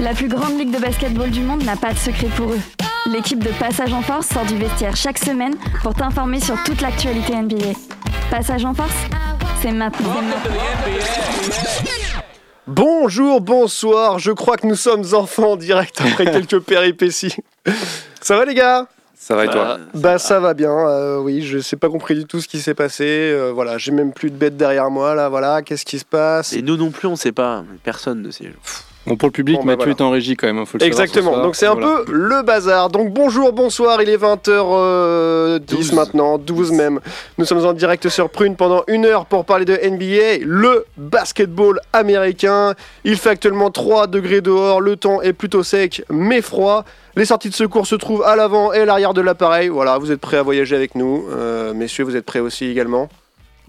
La plus grande ligue de basketball du monde n'a pas de secret pour eux. L'équipe de Passage en Force sort du vestiaire chaque semaine pour t'informer sur toute l'actualité NBA. Passage en Force, c'est maintenant. Bonjour, bonsoir, je crois que nous sommes enfants en direct après quelques péripéties. Ça va les gars? Ça va et toi Bah ça va bien, euh, oui, je sais pas compris du tout ce qui s'est passé, euh, voilà, j'ai même plus de bêtes derrière moi là, voilà, qu'est-ce qui se passe? Et nous non plus, on sait pas. Personne ne sait. Bon, pour le public, Bon, Mathieu voilà. est en régie quand même, hein, faut le savoir Exactement, ce donc c'est un Voilà. peu le bazar. Donc bonjour, bonsoir, il est 20h10 12. maintenant, 12 même. Nous sommes en direct sur Prune pendant une heure pour parler de NBA, le basketball américain. Il fait actuellement 3 degrés dehors, le temps est plutôt sec mais froid. Les sorties de secours se trouvent à l'avant et à l'arrière de l'appareil. Voilà, vous êtes prêts à voyager avec nous. Euh, messieurs, vous êtes prêts aussi également?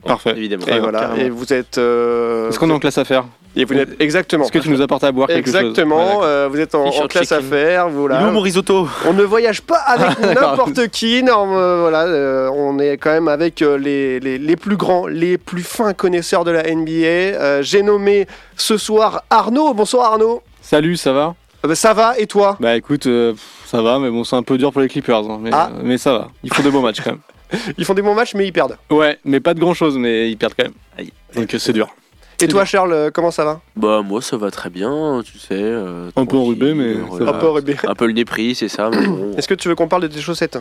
Parfait. Évidemment. Et voilà, et vous êtes... euh, Est-ce qu'on est en classe à faire? Et vous êtes exactement. Est-ce que tu nous apportes à boire quelque chose Exactement, euh, vous êtes en, classe à faire, voilà. Où mon risotto On ne voyage pas avec n'importe qui, non, euh, voilà, euh, on est quand même avec euh, les, les, les plus grands, les plus fins connaisseurs de la NBA. Euh, J'ai nommé ce soir Arnaud. Bonsoir Arnaud. Salut, ça va? Euh, bah, ça va et toi? Bah écoute, euh, ça va, mais bon, c'est un peu dur pour les Clippers. hein, mais, Ah. euh, mais ça va, ils font de beaux matchs quand même. Ils font des bons matchs mais ils perdent. Ouais, mais pas de grand chose, mais ils perdent quand même. Donc c'est dur. Et toi Charles, euh, comment ça va? Bah moi ça va très bien, tu sais. euh, Un peu enrubé, mais va. Un peu rubé. Un peu le nez pris, c'est ça. Bon, Est-ce que tu veux qu'on parle de tes chaussettes?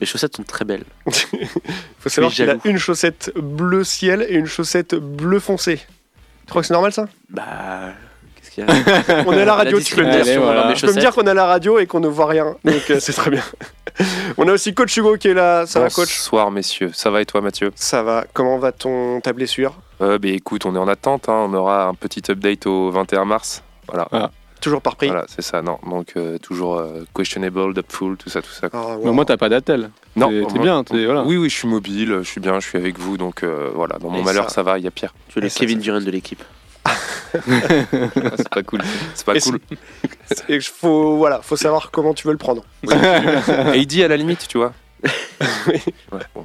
Les chaussettes sont très belles. Il faut savoir qu'il a une chaussette bleu ciel et une chaussette bleu foncé. Tu crois que c'est normal ça? Bah qu'est-ce qu'il y a? On est à la radio, tu peux me dire. voilà. mes Tu peux me dire qu'on est à la radio et qu'on ne voit rien, donc euh, c'est très bien. On a aussi Coach Hugo qui est là. Ça va, Coach? Bonsoir messieurs, ça va et toi Mathieu? Ça va. Comment va ton ta blessure euh, bah, écoute, on est en attente, hein, on aura un petit update au 21 mars. Voilà, Toujours par prix. voilà c'est ça, non. Donc euh, toujours euh, questionable, doubtful, tout ça, tout ça. Ah, Mais wow. moi, t'as pas d'attel. Non, T'es bien, t'es voilà. Oui, oui, je suis mobile, je suis bien, je suis avec vous, donc euh, voilà, dans mon Et malheur ça- ça, va, il y a pire. Tu es le Kevin Durant de l'équipe. c'est pas cool, c'est pas Et cool. Et faut voilà, faut savoir comment tu veux le prendre. Et il dit à la limite, tu vois. Ouais, bon.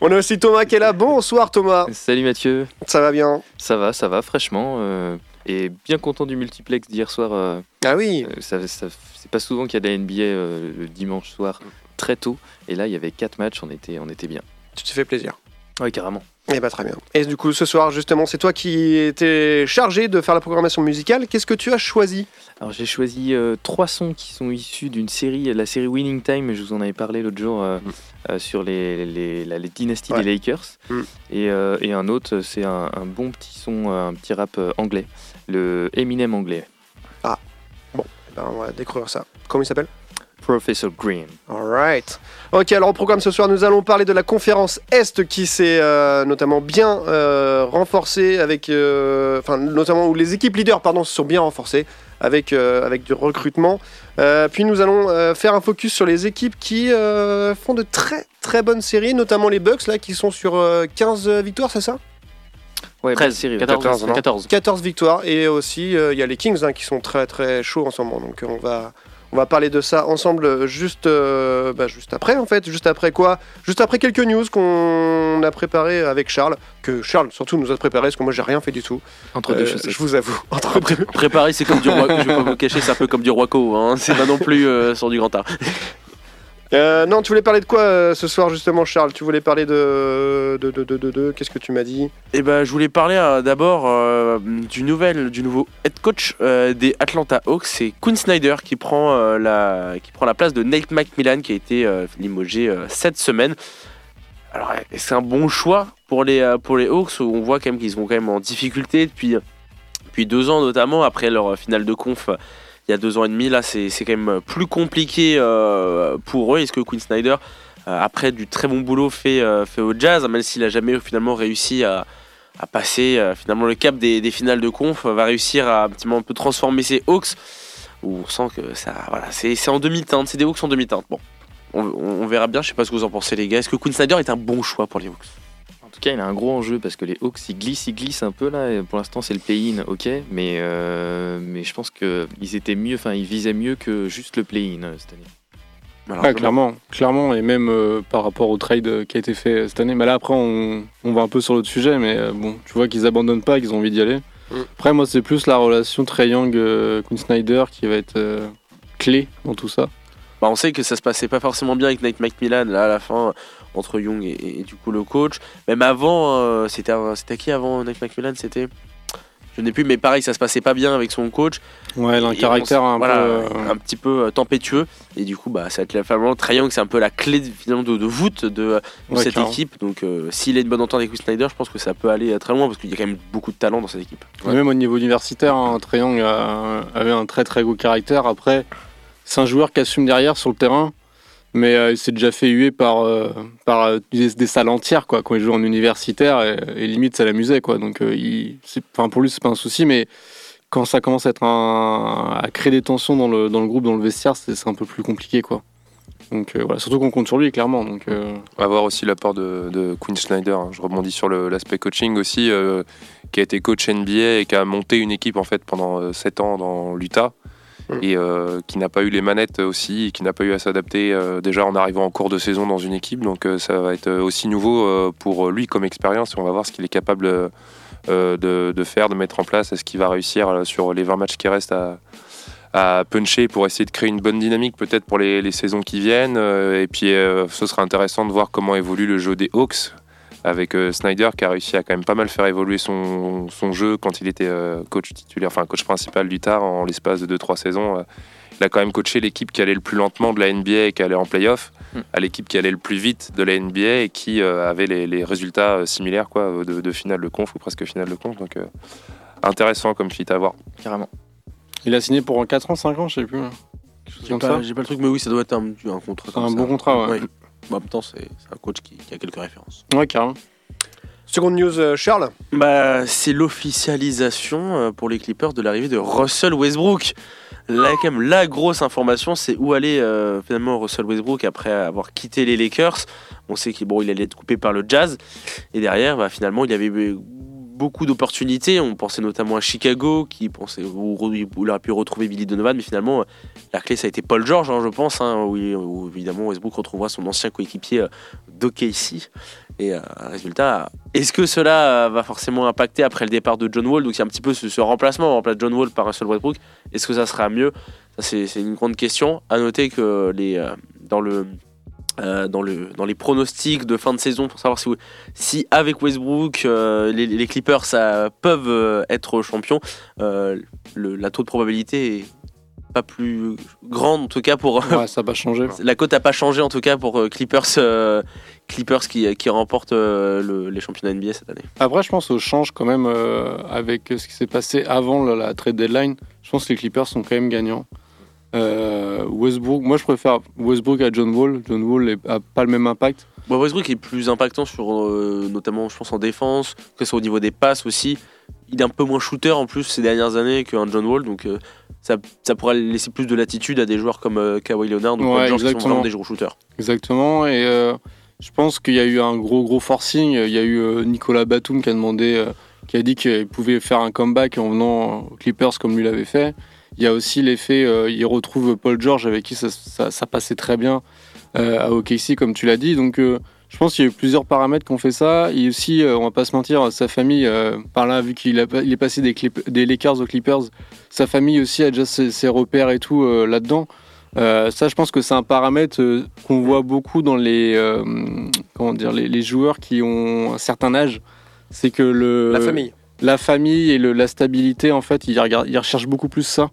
On a aussi Thomas qui est là. Bonsoir Thomas. Salut Mathieu, Ça va bien ça va, ça va fraîchement euh, et bien content du multiplex d'hier soir. euh, Ah oui. euh, ça, ça- c'est pas souvent qu'il y a de la NBA le dimanche soir très tôt et là il y avait quatre matchs, on était, on était bien. Tu te fais plaisir. Ouais carrément. Eh bah très bien. Et du coup ce soir justement c'est toi qui étais chargé de faire la programmation musicale. Qu'est-ce que tu as choisi? Alors j'ai choisi euh, trois sons qui sont issus d'une série, la série Winning Time. Je vous en avais parlé l'autre jour euh, Mm. euh, sur les, les, dynasties Ouais. des Lakers. Mm. Et, et un autre, c'est un, un bon petit son, un petit rap anglais, le Eminem anglais, Eh ben, On va découvrir ça. Comment il s'appelle? Professor Green. Alright. Ok, alors au programme ce soir, nous allons parler de la conférence Est qui s'est euh, notamment bien euh, renforcée avec, euh, enfin notamment où les équipes leaders, pardon, se sont bien renforcées avec euh, avec du recrutement. Euh, puis nous allons euh, faire un focus sur les équipes qui euh, font de très très bonnes séries, notamment les Bucks là qui sont sur euh, 15 victoires, c'est ça? Ouais, 13, bonne série, 14, 14, non? 14. 14 victoires et aussi euh, il y a les Kings hein, qui sont très très chauds en ce moment. Donc on va on va parler de ça ensemble euh, juste euh, bah, juste après en fait, juste après quoi? Juste après quelques news qu'on a préparé avec Charles, que Charles surtout nous a préparé parce que moi j'ai rien fait du tout. entre Euh, deux chaussettes. je vous avoue. Entre. Préparer, c'est comme du roi. Je vais pas vous cacher, c'est un peu comme du Roico. Hein. C'est pas non plus euh, sur du grand art. Euh, non, tu voulais parler de quoi euh, ce soir justement Charles? Tu voulais parler de de de de, de- qu'est-ce que tu m'as dit? Eh ben, je voulais parler euh, d'abord du nouvel, du nouveau head coach des Atlanta Hawks, c'est Quinn Snyder qui prend la, qui prend la place de Nate McMillan qui a été limogé cette semaine. Alors, c'est un bon choix pour les pour les Hawks? Où on voit quand même qu'ils sont quand même en difficulté depuis depuis deux ans notamment après leur finale de conf. Il y a deux ans et demi, là, c'est quand même plus compliqué euh, pour eux. Est-ce que Quinn Snyder, euh, après du très bon boulot fait, euh, fait au Jazz, même s'il a jamais finalement réussi à, à passer finalement le cap des, des finales de conf, va réussir à un petit peu, transformer ses Hawks, on sent que ça, voilà, c'est en demi-teinte, c'est des Hawks en demi-teinte. Bon, on, on- verra bien, je sais pas ce que vous en pensez les gars. Est-ce que Quinn Snyder est un bon choix pour les Hawks? Tout cas, il a un gros enjeu parce que les Hawks ils glissent, ils glissent un peu là. Et pour l'instant, c'est le play-in, ok, mais euh, mais je pense que ils étaient mieux, enfin ils visaient mieux que juste le play-in euh, cette année. Alors, Ouais, clairement, clairement, et même euh, par rapport au trade euh, qui a été fait euh, cette année. Mais là, après, on, on va un peu sur l'autre sujet, mais euh, bon, tu vois qu'ils abandonnent pas, qu'ils ont envie d'y aller. Mm. Après, moi, c'est plus la relation Trey Young, euh, Quinn Snyder qui va être euh, clé dans tout ça. Bah, on sait que ça se passait pas forcément bien avec Nate McMillan là à la fin entre Young et, et du coup le coach. Même avant, euh, c'était c'était qui avant Nate McMillan? C'était je n'ai plus, mais pareil, ça se passait pas bien avec son coach. Ouais, il a un caractère on s- un voilà, peu. euh, un petit peu euh, tempétueux. Et du coup, bah, ça va être la vraiment Young, c'est un peu la clé de- finalement de, de voûte de, de ouais, cette carrément. équipe. Donc, euh, s'il a une bonne entente avec Chris Snyder, je pense que ça peut aller très loin parce qu'il y a quand même beaucoup de talent dans cette équipe. Même au niveau universitaire, hein, a- avait un très très gros caractère. Après, c'est un joueur qui assume derrière sur le terrain, mais euh, il s'est déjà fait huer par, euh, par euh, des, salles entières quoi, quand il joue en universitaire, et, limite ça l'amusait. quoi. Donc euh, il- pour lui, c'est pas un souci, mais quand ça commence à, créer des tensions dans le, dans le groupe, dans le vestiaire, c'est un peu plus compliqué. quoi. Donc voilà, surtout qu'on compte sur lui, clairement. Donc, euh, aussi l'apport de, de Quinn Schneider. hein. Je rebondis sur l'aspect coaching aussi, qui a été coach NBA et qui a monté une équipe en fait pendant 7 ans dans l'Utah. Et euh, qui n'a pas eu les manettes aussi, et qui n'a pas eu à s'adapter euh, déjà en arrivant en cours de saison dans une équipe. Donc euh, ça va être aussi nouveau pour lui comme expérience on va voir ce qu'il est capable de, faire, de mettre en place. Est-ce qu'il va réussir sur les 20 matchs qui restent à, puncher pour essayer de créer une bonne dynamique peut-être pour les, saisons qui viennent. Et puis ce sera intéressant de voir comment évolue le jeu des Hawks avec euh, Snyder qui a réussi à quand même pas mal faire évoluer son, son jeu quand il était euh, coach titulaire, enfin coach principal du tard en l'espace de 2-3 saisons. Euh, il a quand même coaché l'équipe qui allait le plus lentement de la NBA et qui allait en playoff, Mm. à l'équipe qui allait le plus vite de la NBA et qui euh, avait les, les résultats euh, similaires quoi, de, de finale de conf ou presque finale de conf. Donc euh, intéressant comme fit à voir. Carrément. il a signé pour 4 ans, 5 ans, je sais plus. hein. J'ai Comme pas, pas le truc, mais oui, ça doit être un, un contrat. Un ça. bon contrat, ouais. Bon, en même temps, c'est un coach qui, qui a quelques références. Ouais, carrément. Seconde news, euh, Charles. Bah, c'est l'officialisation euh, pour les Clippers de l'arrivée de Russell Westbrook. Là, quand même, la grosse information, c'est où aller euh, finalement Russell Westbrook après avoir quitté les Lakers. On sait qu'il bon, il allait être coupé par le Jazz. Et derrière, bah, finalement, il avait eu beaucoup d'opportunités. On pensait notamment à Chicago, qui pensait où, où aurait pu retrouver Billy Donovan. Mais finalement, la clé, ça a été Paul George, hein, je pense, hein, où, évidemment Westbrook retrouvera son ancien coéquipier euh, d'OKC. Et euh, résultat, est-ce que cela euh, va forcément impacter après le départ de John Wall? Donc il y a un petit peu ce, ce remplacement, on remplace John Wall par Russell Westbrook. Est-ce que ça sera mieux? C'est une grande question. À noter que les, euh, dans, le, euh, dans, le, dans les pronostics de fin de saison, pour savoir si, si avec Westbrook, euh, les, les Clippers ça, peuvent euh, être champions, le, la taux de probabilité est pas plus grande en tout cas pour, Ouais, ça va changer. la cote n'a pas changé en tout cas pour Clippers, Clippers qui, qui remportent le- les championnats NBA cette année. Après, je pense au change quand même avec ce qui s'est passé avant la, la trade deadline. Je pense que les Clippers sont quand même gagnants. Euh, Westbrook, moi je préfère Westbrook à John Wall. John Wall n'a pas le même impact. Bon, Westbrook est plus impactant sur euh, notamment je pense en défense, que ce soit au niveau des passes aussi. Il est un peu moins shooter en plus ces dernières années qu'un John Wall, donc euh, ça, ça pourrait laisser plus de latitude à des joueurs comme Kawhi Leonard ou Ouais, Paul George qui sont vraiment des gros shooters. Exactement. Et je pense qu'il y a eu un gros gros forcing. Il y a eu Nicolas Batum qui a demandé, qui a dit qu'il pouvait faire un comeback en venant aux Clippers comme lui l'avait fait. Il y a aussi l'effet, euh, il retrouve Paul George avec qui ça, ça- ça passait très bien euh, à OKC comme tu l'as dit. Donc euh, je pense qu'il y a eu plusieurs paramètres qui ont fait ça. Et aussi, euh, on va pas se mentir, sa famille, par là, vu qu'il il est passé des, Clip- des Lakers aux Clippers, sa famille aussi a déjà ses, ses repères et tout là-dedans. Ça, je pense que c'est un paramètre qu'on voit beaucoup dans les, comment dire, les, les joueurs qui ont un certain âge. C'est que le, La famille. la famille et le- la stabilité, en fait, ils, regardent, ils recherchent beaucoup plus ça.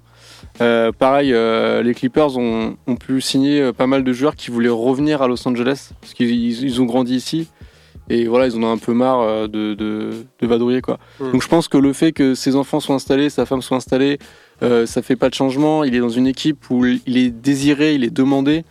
Euh, pareil, euh, les Clippers ont, ont pu signer euh, pas mal de joueurs qui voulaient revenir à Los Angeles parce qu'ils ils- ils ont grandi ici et voilà, ils en ont un peu marre de, de, de vadrouiller quoi. Mm. Donc je pense que le fait que ses enfants soient installés, sa femme soit installée, euh, ça fait pas de changement. Il est dans une équipe où il est désiré, il est demandé,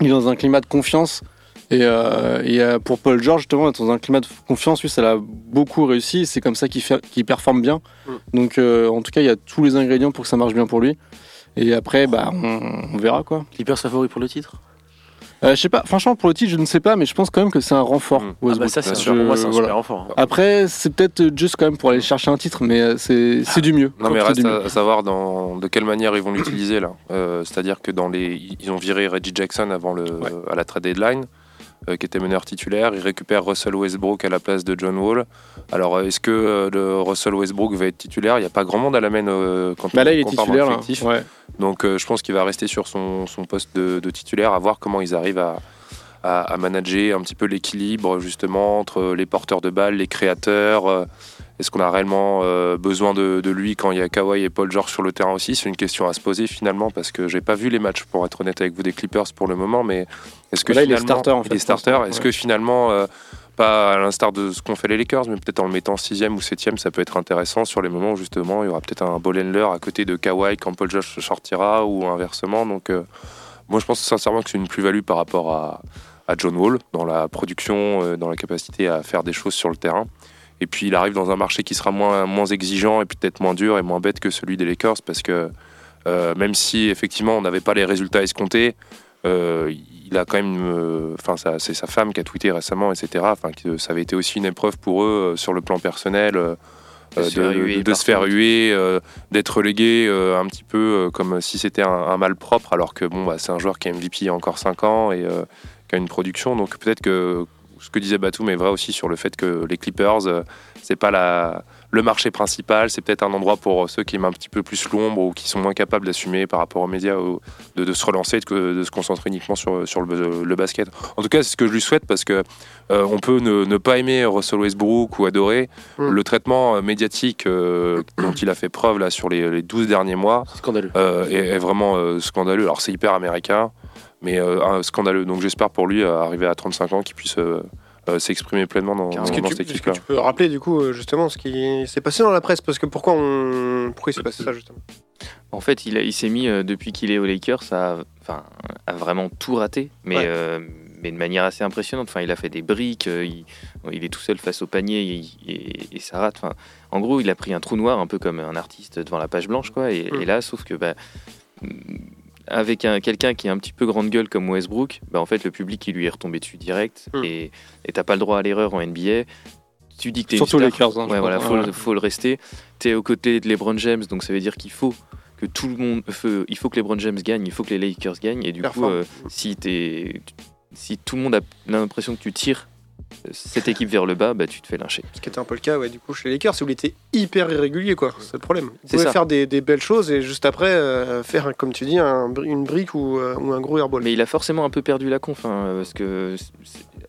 il est dans un climat de confiance. Et, euh, et, euh, pour Paul George, justement, être dans un climat de confiance, lui, ça l'a beaucoup réussi. C'est comme ça qu'il fait- qu'il performe bien. Mm. Donc, euh, en tout cas, il y a tous les ingrédients pour que ça marche bien pour lui. Et après, bah, on, on verra quoi. Clippers favoris pour le titre? Euh, je sais pas, franchement, pour le titre, je ne sais pas, mais je pense quand même que c'est un renfort. Mm. Ah bah ça c'est sûr. pour moi c'est un Voilà. super renfort. hein. Après, c'est peut-être juste quand même pour aller chercher un titre, mais c'est c'est du mieux. Non mais reste à, savoir dans, de quelle manière ils vont l'utiliser là. Euh, C'est-à-dire que dans les, ils ont viré Reggie Jackson avant le, Ouais. à la trade deadline. Euh, qui était meneur titulaire. Il récupère Russell Westbrook à la place de John Wall. Alors, euh, est-ce que euh, le Russell Westbrook va être titulaire? Il n'y a pas grand monde à la main quand Bah là, il est titulaire. Ouais. Donc je pense qu'il va rester sur son, son poste de, de titulaire, à voir comment ils arrivent à, à, à manager un petit peu l'équilibre justement entre les porteurs de balles, les créateurs. Est-ce qu'on a réellement euh, besoin de, de lui quand il y a Kawhi et Paul George sur le terrain aussi? C'est une question à se poser finalement parce que j'ai pas vu les matchs pour être honnête avec vous des Clippers pour le moment, mais est-ce que Là, il est finalement starter, en fait, starter Est-ce que finalement euh, pas à l'instar de ce qu'ont fait les Lakers, mais peut-être en le mettant sixième ou septième, ça peut être intéressant sur les moments où justement il y aura peut-être un ball handler à côté de Kawhi quand Paul George sortira ou inversement. Donc euh, moi je pense sincèrement que c'est une plus-value par rapport à, à John Wall dans la production, dans la capacité à faire des choses sur le terrain. Et puis il arrive dans un marché qui sera moins, moins exigeant et peut-être moins dur et moins bête que celui des Lakers parce que euh, même si effectivement on n'avait pas les résultats escomptés, euh, il a quand même, euh, enfin c'est sa femme qui a tweeté récemment, etc. Enfin ça avait été aussi une épreuve pour eux sur le plan personnel. De se faire huer de se faire partout. huer, d'être relégué un petit peu comme si c'était un, un mal propre, alors que bon, bah, c'est un joueur qui est MVP il y a encore 5 ans et qui a une production. Donc peut-être que ce que disait Batum est vrai aussi sur le fait que les Clippers, euh, c'est pas la, le marché principal, c'est peut-être un endroit pour ceux qui aiment un petit peu plus l'ombre ou qui sont moins capables d'assumer par rapport aux médias, ou de, de se relancer, de, de se concentrer uniquement sur, sur le, le basket. En tout cas, c'est ce que je lui souhaite parce que euh, on peut ne, ne pas aimer Russell Westbrook ou adorer Mm. le traitement euh, médiatique euh, dont il a fait preuve là sur les, les 12 derniers mois scandaleux. euh, est, est vraiment euh, scandaleux. Alors c'est hyper américain, mais euh, un- scandaleux. Donc j'espère pour lui, euh, arriver à 35 ans, qu'il puisse euh, euh, s'exprimer pleinement dans, dans que, tu, cette est-ce que équipe-là. tu peux rappeler du coup justement ce qui s'est passé dans la presse? Parce que pourquoi on pourquoi il s'est passé ça justement? En fait, il, s'est mis, euh, depuis qu'il est aux Lakers, à, enfin, à vraiment tout rater, mais, Ouais. euh, mais de manière assez impressionnante. Enfin, il a fait des briques, euh, il, il est tout seul face au panier et, et- et ça rate. Enfin, en gros, il a pris un trou noir, un peu comme un artiste devant la page blanche. Quoi, et, Mm. et là, sauf que bah, avec un, quelqu'un qui est un petit peu grande gueule comme Westbrook, bah, en fait, le public il lui est retombé dessus direct Mm. et t'as pas le droit à l'erreur en NBA. Tu dis que t'es Surtout les Lakers. hein, je Ouais, voilà, faut, Ouais. faut le rester. Tu es aux côtés de LeBron James, donc ça veut dire qu'il faut que tout le monde, faut- il faut que LeBron James gagne, il faut que les Lakers gagnent, et du coup, euh, si t'es, si tout le monde a l'impression que tu tires cette équipe vers le bas, bah tu te fais lyncher. Ce qui était un peu le cas ouais, du coup chez les Lakers, où il était hyper irrégulier quoi. C'est le problème. Pouvait ça. faire des, des belles choses et juste après euh, faire comme tu dis un une brique ou, euh, ou un gros airball. Mais il a forcément un peu perdu la conf, hein, parce que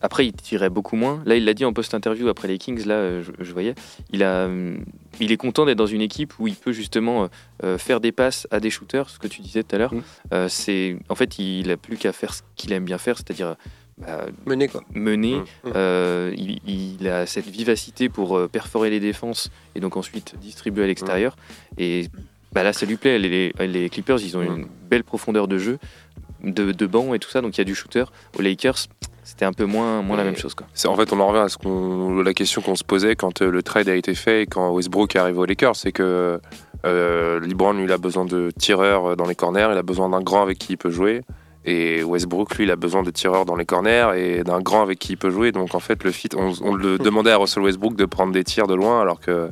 après il tirait beaucoup moins. Là, il l'a dit en post-interview après les Kings, là, je, je voyais, il a, hum, il est content d'être dans une équipe où il peut justement euh, faire des passes à des shooters, ce que tu disais tout à l'heure. Mm. Euh, c'est, en fait, il a plus qu'à faire ce qu'il aime bien faire, c'est-à-dire bah, Mené quoi. mener. Mm. Mm. Euh, il, il a cette vivacité pour euh, perforer les défenses et donc ensuite distribuer à l'extérieur. Et bah, là, ça lui plaît. Les, les Clippers, ils ont une belle profondeur de jeu, de, de banc et tout ça, donc il y a du shooter. Aux Lakers, c'était un peu moins, moins la même chose. Quoi. En fait, on en revient à ce qu'on, la question qu'on se posait quand euh, le trade a été fait et quand Westbrook est arrivé aux Lakers, c'est que euh, LeBron, lui, il a besoin de tireurs euh, dans les corners, il a besoin d'un grand avec qui il peut jouer. Et Westbrook, lui, il a besoin de tireurs dans les corners et d'un grand avec qui il peut jouer. Donc, en fait, le fit, on, on le demandait à Russell Westbrook de prendre des tirs de loin alors que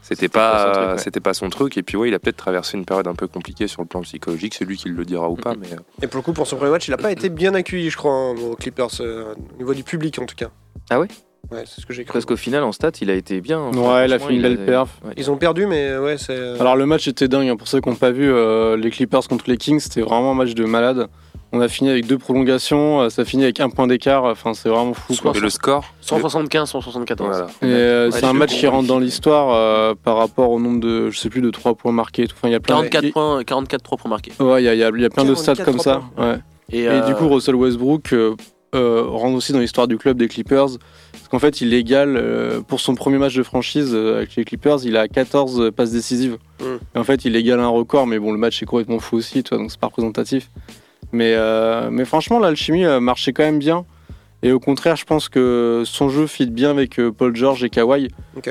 c'était pas son pas, truc, ouais. c'était pas son truc. Et puis, ouais, il a peut-être traversé une période un peu compliquée sur le plan psychologique. C'est lui qui le dira ou pas. Mais euh, Et pour le coup pour son premier match, il a pas été bien accueilli je crois hein, aux Clippers euh, au niveau du public en tout cas. Ah ouais? Ouais, c'est ce que j'ai cru. Parce qu'au final, en stats, il a été bien. Enfin, Ouais, il a fait une belle perf. ouais. Ils ont perdu mais ouais c'est euh, Alors le match était dingue, hein. pour ceux qui n'ont pas vu euh, les Clippers contre les Kings, c'était vraiment un match de malade. On a fini avec deux prolongations, euh, ça finit avec un point d'écart, enfin c'est vraiment fou. Quoi. et le score 175, 174. Voilà. Et euh, Ouais, c'est un match qui rentre dans l'histoire euh, par rapport au nombre de, je sais plus, de 3 points marqués. et tout. Enfin, il y a plein 44 il- points, 44 3 pour marquer. Ouais, il y a, il y a- il y a plein de stats 44 comme ça. points. Ouais. Et, Et euh, du coup, Russell Westbrook euh, euh, rentre aussi dans l'histoire du club des Clippers. Parce qu'en fait, il égale, euh, pour son premier match de franchise euh, avec les Clippers, il a 14 passes décisives. Mm. Et en fait, il égale un record, mais bon, le match est complètement fou aussi, toi, donc c'est pas représentatif. Mais, euh, mais franchement, l'alchimie euh, marchait quand même bien. Et au contraire, je pense que son jeu fit bien avec euh, Paul George et Kawhi.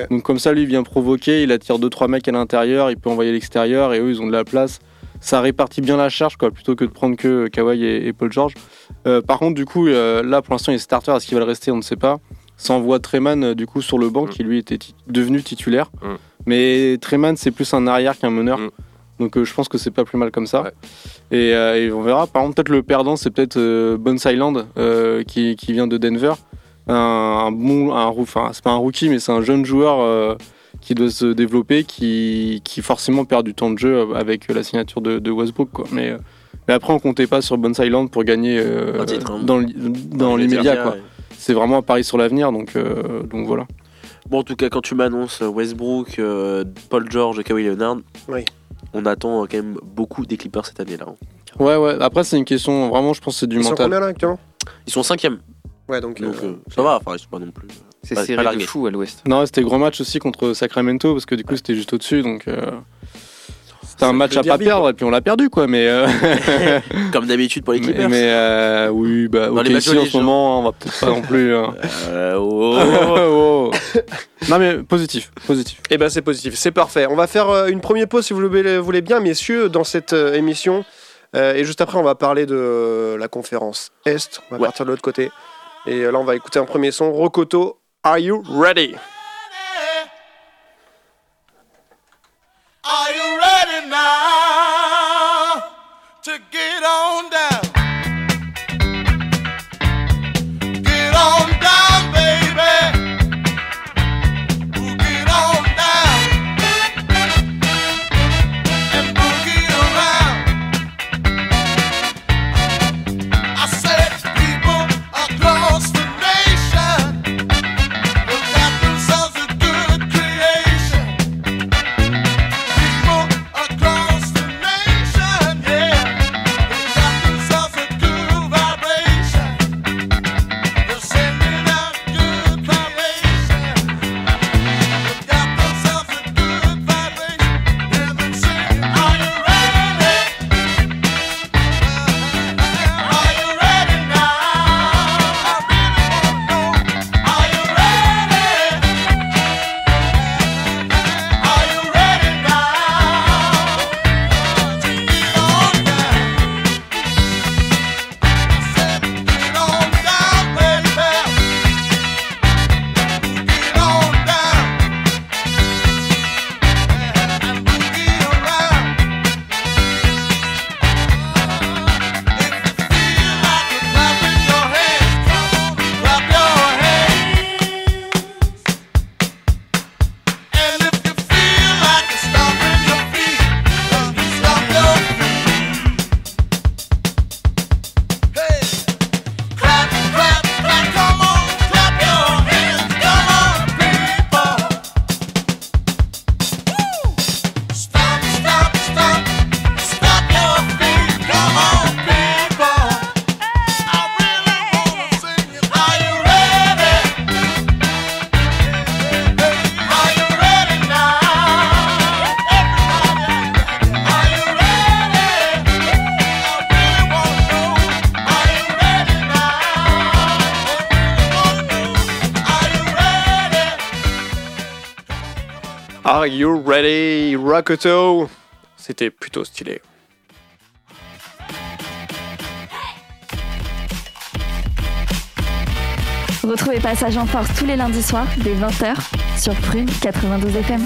Donc comme ça, lui il vient provoquer, il attire 2-3 mecs à l'intérieur, il peut envoyer à l'extérieur, et eux, ils ont de la place. Ça répartit bien la charge, quoi, plutôt que de prendre que Kawhi et, et Paul George. Euh, par contre, du coup, euh, là, pour l'instant, il est starter. Est-ce qu'il va le rester? On ne sait pas. Ça envoie Treman, du coup, sur le banc, Mm. qui lui était devenu titulaire. Mm. Mais Treman, c'est plus un arrière qu'un meneur. Mm. Donc euh, je pense que c'est pas plus mal comme ça. Ouais. Et, euh, et on verra. Par contre, peut-être le perdant, c'est peut-être euh, Bones Island euh, qui, qui vient de Denver. Un, un bon, un, enfin c'est pas un rookie, mais c'est un jeune joueur euh, qui doit se développer, qui, qui forcément perd du temps de jeu avec la signature de, de Westbrook. Quoi. Mais, mais après, on comptait pas sur Bones Island pour gagner euh, Un titre, hein. dans, dans l'immédiat. ouais. C'est vraiment un pari sur l'avenir, donc, euh, donc voilà. Bon, en tout cas, quand tu m'annonces Westbrook, euh, Paul George, Kawhi Leonard, Oui. On attend quand même beaucoup des Clippers cette année-là. hein. Ouais, ouais. Après, c'est une question, vraiment, je pense que c'est du Ils sont combien là actuellement? Ils sont cinquième, Ouais, donc. donc euh, euh, ça va. Enfin, ils sont pas non plus. C'est serré de fou à l'ouest. Non, c'était gros match aussi contre Sacramento parce que du coup c'était juste au-dessus donc euh, c'était un match à pas perdre quoi. et puis on l'a perdu quoi mais euh, Comme d'habitude pour les mais, Clippers. mais, euh, oui bah Dans ok les ici en ce moment on va peut-être pas non plus hein. Euh, oh, oh, oh. Oh. non mais positif positif Eh ben c'est positif, c'est parfait. On va faire euh, une première pause si vous le voulez bien, messieurs, dans cette euh, émission. Euh, et juste après, on va parler de euh, la conférence Est. On va Ouais. partir de l'autre côté. Et euh, là, on va écouter un premier son. Rokoto, Are You Ready? Are you ready now to get on down? Rokoto C'était plutôt stylé. Retrouvez Passage en Force tous les lundis soirs dès 20h sur Prune 92 FM.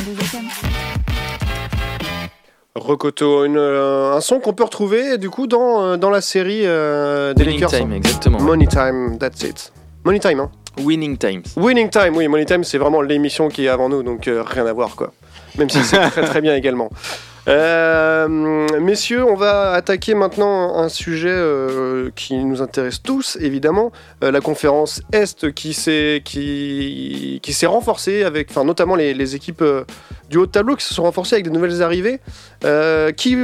Rokoto, une, euh, un son qu'on peut retrouver du coup dans, euh, dans la série euh, des Winning Lakers. Time, exactement. Money Time, that's it. Money Time, hein. Winning Times. Winning Time, oui, Money Time, c'est vraiment l'émission qui est avant nous, donc euh, rien à voir, quoi. Même si c'est très très bien également. Euh, messieurs, on va attaquer maintenant un sujet euh, qui nous intéresse tous, évidemment, Euh, la conférence Est qui s'est qui, qui s'est renforcée avec, enfin notamment les, équipes du haut de tableau qui se sont renforcées avec de nouvelles arrivées. Qui,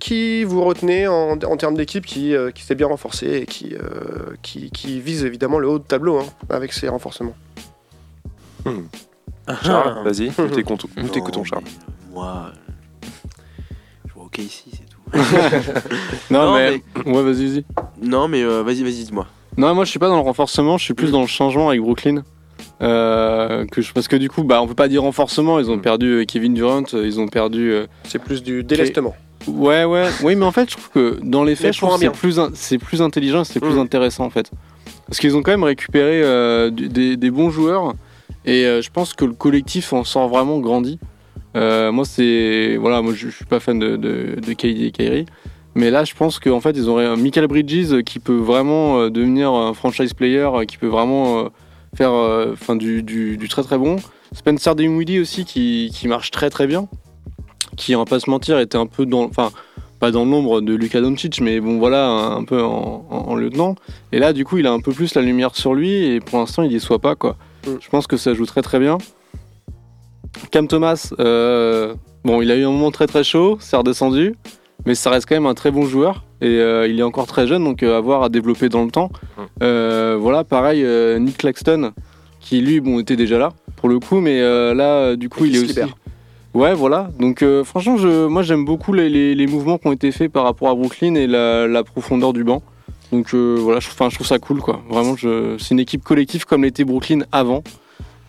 qui vous retenez en, termes d'équipe qui, qui s'est bien renforcée et qui, qui, vise évidemment le haut de tableau hein, avec ses renforcements? Charles, vas-y, nous t'écoutons, Charles. Moi, euh, je vois OK ici, c'est tout. non, Non, mais, ouais vas-y vas-y Non, mais euh, vas-y, vas-y, dis-moi. non moi je suis pas dans le renforcement je suis plus dans le changement avec Brooklyn Euh, que je, parce que du coup bah on peut pas dire renforcement ils ont Mm. perdu euh, Kevin Durant ils ont perdu euh, C'est plus du délestement. Ouais, ouais, oui, mais en fait, je trouve que dans les faits, je pour trouve un que c'est plus, in- c'est plus intelligent, c'est plus Mm. intéressant en fait. Parce qu'ils ont quand même récupéré euh, des bons joueurs et euh, je pense que le collectif en sort vraiment grandi. Euh, moi, c'est. Voilà, moi, je, suis pas fan de, de, et Kyrie. Mais là, je pense qu'en fait, ils auraient Michael Bridges qui peut vraiment euh, devenir un franchise player, euh, qui peut vraiment euh, faire euh, du, très très bon. Spencer Dinwiddie aussi, qui, qui marche très très bien. Qui, on va pas se mentir, était un peu dans. Enfin, pas dans l'ombre de Luka Doncic, mais bon, voilà, un, peu en, en- en lieutenant. Et là, du coup, il a un peu plus la lumière sur lui, et pour l'instant, il y soit pas, quoi. Mm. Je pense que ça joue très très bien. Cam Thomas, euh, bon, il a eu un moment très très chaud, c'est redescendu, mais ça reste quand même un très bon joueur. Et euh, il est encore très jeune, donc euh, à voir à développer dans le temps. Mm. Euh, voilà, pareil, euh, Nick Claxton, qui lui, bon, était déjà là, pour le coup, mais euh, là, euh, du coup, Et il est aussi. libère. Ouais, voilà. Donc, euh, franchement, je, moi, j'aime beaucoup les, les- les mouvements qui ont été faits par rapport à Brooklyn et la, la profondeur du banc. Donc, euh, voilà, je, je trouve ça cool, quoi. Vraiment, c'est une équipe collective comme l'était Brooklyn avant.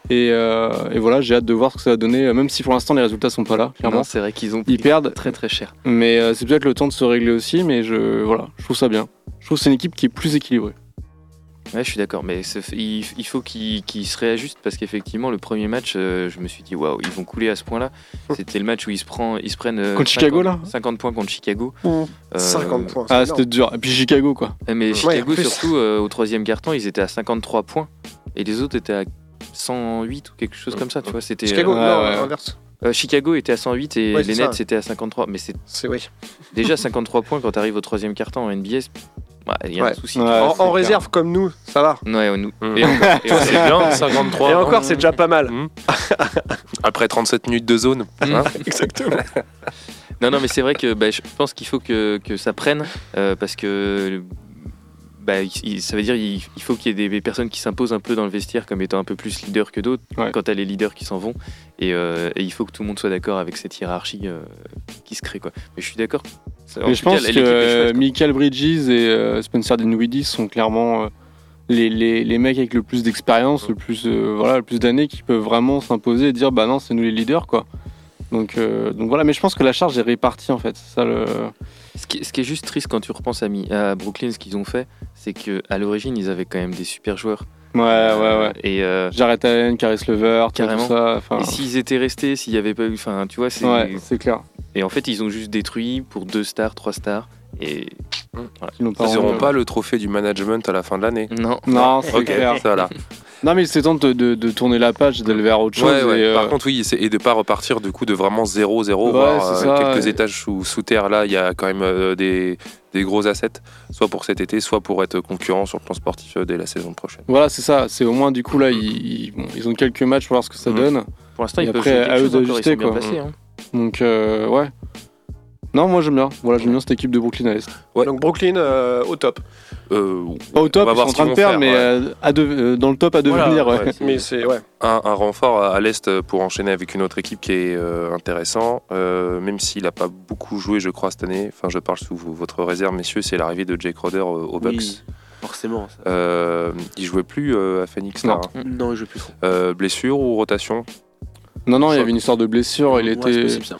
Et, euh, et voilà, j'ai hâte de voir ce que ça va donner, euh, même si pour l'instant les résultats sont pas là, clairement. C'est vrai qu'ils ont Ils perdent, très très cher. mais euh, c'est peut-être le temps de se régler aussi. Mais je, voilà, je trouve ça bien. Je trouve que c'est une équipe qui est plus équilibrée. Ouais, je suis d'accord, mais il, il faut qu'ils se réajustent parce qu'effectivement, le premier match, euh, je me suis dit, waouh, ils vont couler à ce point-là. C'était le match où ils se, prend, ils se prennent. euh, Contre Chicago, 50 là 50 points contre Chicago. Mmh. Euh, 50 points. Ah, c'était dur. Et puis Chicago, quoi. eh, Mais Ouais, Chicago, surtout, euh, au troisième quart-temps, ils étaient à 53 points et les autres étaient à 108 ou quelque chose comme ça, tu vois. C'était, Chicago, euh, Ouais, non, ouais. inverse. Euh, Chicago était à 108 et Ouais, les Nets étaient à 53. Mais c'est C'est oui. déjà 53 points quand tu arrives au troisième quart-temps en NBA. Il y a Ouais. un souci. Ouais. en réserve comme nous, ça va. Ouais, nous. Mm. Et encore, et C'est bien, 53. Et encore, c'est déjà pas mal. Mm. Après 37 minutes de zone. hein. Exactement. Non, non, mais c'est vrai que bah, je pense qu'il faut que, que ça prenne euh, parce que bah, il- ça veut dire il, il faut qu'il y ait des, personnes qui s'imposent un peu dans le vestiaire comme étant un peu plus leaders que d'autres Ouais. quand t'as les leaders qui s'en vont et, euh, et il faut que tout le monde soit d'accord avec cette hiérarchie euh, qui se crée quoi. Mais je suis d'accord. Mais je pense cas, que chouette. Michael Bridges et euh, Spencer Dinwiddie sont clairement les, les, les mecs avec le plus d'expérience, le plus voilà, le plus d'années qui peuvent vraiment s'imposer et dire bah non c'est nous les leaders quoi. Donc donc voilà, mais je pense que la charge est répartie en fait. Ça le. Ce qui, ce qui est juste triste quand tu repenses à, Mi- à Brooklyn, ce qu'ils ont fait, c'est que à l'origine ils avaient quand même des super joueurs. Ouais ouais ouais. Et, euh, Jared Allen, Caris Levert, tout Carrément. ça. Enfin, et s'ils étaient restés, s'il n'y avait pas eu, enfin tu vois, c'est ouais, c'est clair. Et en fait, ils ont juste détruit pour deux stars, trois stars. Et Ils pas. Ils n'auront pas le trophée du management à la fin de l'année. non. Non, c'est Ok, clair. ça là. Non mais c'est temps de, de, de tourner la page, d'aller vers autre chose. Ouais, ouais. et, euh, Par contre, oui, et de pas repartir du coup de vraiment 0-0, Ouais, voire c'est euh, ça, quelques ouais. étages sous, sous terre. Là, il y a quand même euh, des, des gros assets, soit pour cet été, soit pour être concurrent sur le plan sportif dès la saison prochaine. Voilà, c'est ça. C'est au moins du coup là, ils, ils- bon, ils ont quelques matchs pour voir ce que ça Mhm. donne. Pour l'instant, Et ils peuvent après, jouer à eux d'ajuster, quoi. placés. hein. Donc euh, ouais. Non, moi j'aime bien. Voilà, j'aime bien cette équipe de Brooklyn à l'Est. Ouais. Donc Brooklyn euh, au top. Euh, Pas au top, On va ils voir sont en ce train de vont perdre, faire, mais ouais. euh, à de- euh, dans le top à Voilà, devenir. ouais. ouais. Mais c'est ouais. un, un renfort à l'Est pour enchaîner avec une autre équipe qui est euh, intéressant, euh, même s'il n'a pas beaucoup joué, je crois, cette année. Enfin, je parle sous votre réserve, messieurs, c'est l'arrivée de Jake Roder au, au Bucks. Oui, forcément. ça. Euh, il jouait plus euh, à Phoenix, là. Non. hein. Non, je joue plus trop. Euh, blessure ou rotation? Non, non, il y avait une histoire de blessure. Il Ouais, c'est était, possible, ça.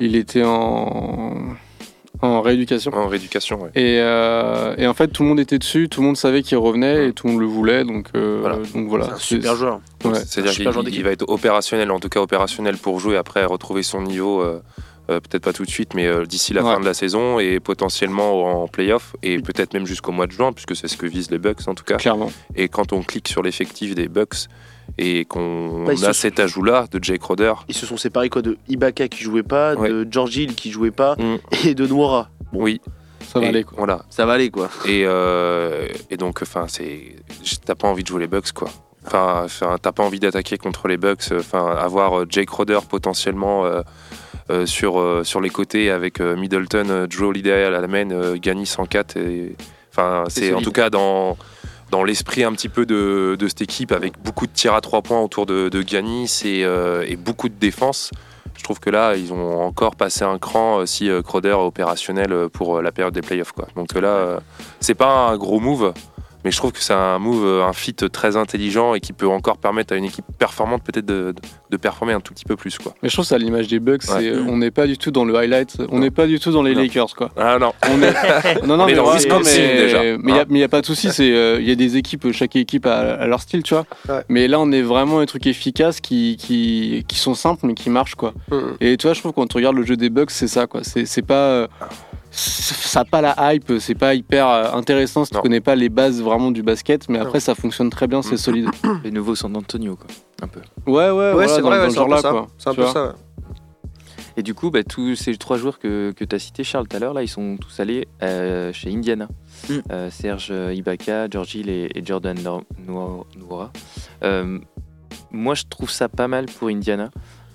Il était en en rééducation. en rééducation. ouais. Et, euh, et en fait, tout le monde était dessus, tout le monde savait qu'il revenait et tout le monde le voulait. Donc euh, Voilà. donc voilà. C'est un super joueur. Ouais. C'est-à-dire qu'il va être opérationnel, en tout cas opérationnel pour jouer après retrouver son niveau. euh, peut-être pas tout de suite, mais euh, d'ici la Ouais. fin de la saison et potentiellement en playoff et peut-être même jusqu'au mois de juin, puisque c'est ce que visent les Bucks en tout cas. Clairement. Et quand on clique sur l'effectif des Bucks et qu'on Bah, a cet ajout-là de Jake Roder, Ils se sont séparés quoi de Ibaka qui jouait pas, Ouais. de George Hill qui jouait pas Mm. et de Noira. Bon. oui, Ça va et aller quoi. Voilà. Ça va aller quoi. Et, euh, et donc, enfin, c'est, t'as pas envie de jouer les Bucks, quoi. Enfin, t'as pas envie d'attaquer contre les Bucks. Enfin, avoir euh, Jake Roder potentiellement euh, euh, sur euh, sur les côtés avec euh, Middleton, euh, Drew Holiday à la main, euh, Gagny 104. Et, enfin, C'est en tout cas dans dans l'esprit un petit peu de, de cette équipe avec beaucoup de tirs à trois points autour de, de Giannis et, euh, et beaucoup de défense. Je trouve que là, ils ont encore passé un cran euh, si euh, Crowder est opérationnel euh, pour euh, la période des playoffs. Quoi. Donc euh, là, euh, c'est pas un gros move, mais je trouve que c'est un move, euh, un fit très intelligent et qui peut encore permettre à une équipe performante peut-être de, de- performer un tout petit peu plus. Quoi. Mais je trouve ça à l'image des Bucks, Ouais. c'est, euh, on n'est pas du tout dans le highlight, on Non. n'est pas du tout dans les Non. Lakers quoi. Ah non, On est... non, non, On est mais, dans ouais, Wisconsin, mais, déjà. Mais il Ah. n'y a, pas de souci, c'est euh, il y a des équipes, chaque équipe a, a leur style, tu vois. Ouais. Mais là, on est vraiment un truc efficace qui, qui, qui sont simples mais qui marchent quoi. Mhm. Et tu vois, je trouve quand tu regardes le jeu des Bucks, c'est ça quoi. C'est, c'est pas. euh, ça n'a pas la hype, c'est pas hyper euh, intéressant si tu Non. connais pas les bases vraiment du basket, mais après ça fonctionne très bien, c'est Mhm. solide. Les nouveaux San Antonio, quoi. Un peu. Ouais, ouais, Ouais, voilà, c'est vrai, ouais, ce c'est un peu genre-là ça. quoi. C'est un peu vois. ça. Et du coup, bah, tous ces trois joueurs que, que tu as cités, Charles, tout à l'heure, là, ils sont tous allés euh, chez Indiana. Mm. Euh, Serge euh, Ibaka, George Hill et, et Jordan. Euh, moi, je trouve ça pas mal pour Indiana,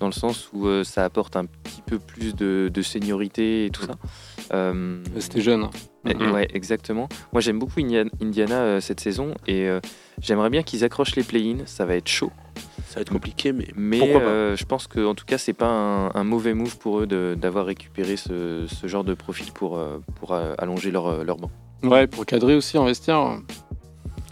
dans le sens où euh, ça apporte un petit peu plus de, de seniorité et tout ça. Euh, C'était jeune. Mhm. Ouais, exactement. Moi, j'aime beaucoup Indiana, euh, cette saison et euh, j'aimerais bien qu'ils accrochent les play-in. Ça va être chaud. Ça va être compliqué, mais Mais Pourquoi pas euh, je pense que en tout cas c'est pas un, un mauvais move pour eux d'avoir récupéré ce, ce genre de profil pour, euh, pour euh, allonger leur, euh, leur banc. Ouais, pour cadrer aussi, investir. euh,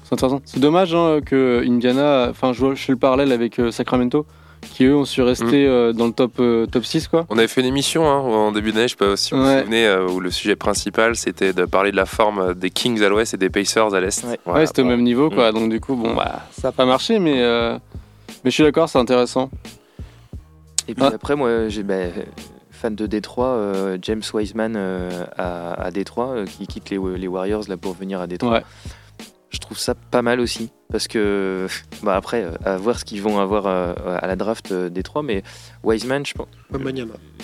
C'est intéressant. C'est dommage hein, que Indiana, enfin, je, vois- je fais le parallèle avec euh, Sacramento, qui eux ont su rester euh, dans le top, euh, top 6, quoi. On avait fait une émission hein, en début d'année, je sais pas si vous vous Ouais. souvenez, euh, où le sujet principal c'était de parler de la forme des Kings à l'ouest et des Pacers à l'est. Ouais. Voilà, ouais, c'était au même niveau, quoi. Mm. Donc, du coup, bon, bah, ça n'a pas marché, mais, euh, mais je suis d'accord, c'est intéressant. Et puis Ah. après moi j'ai bah, fan de Détroit, euh, James Wiseman euh, à, à Détroit euh, qui quitte les, les Warriors là pour venir à Détroit. Je trouve ça pas mal aussi parce que bah après euh, à voir ce qu'ils vont avoir euh, à la draft euh, Détroit, mais Wiseman je pense.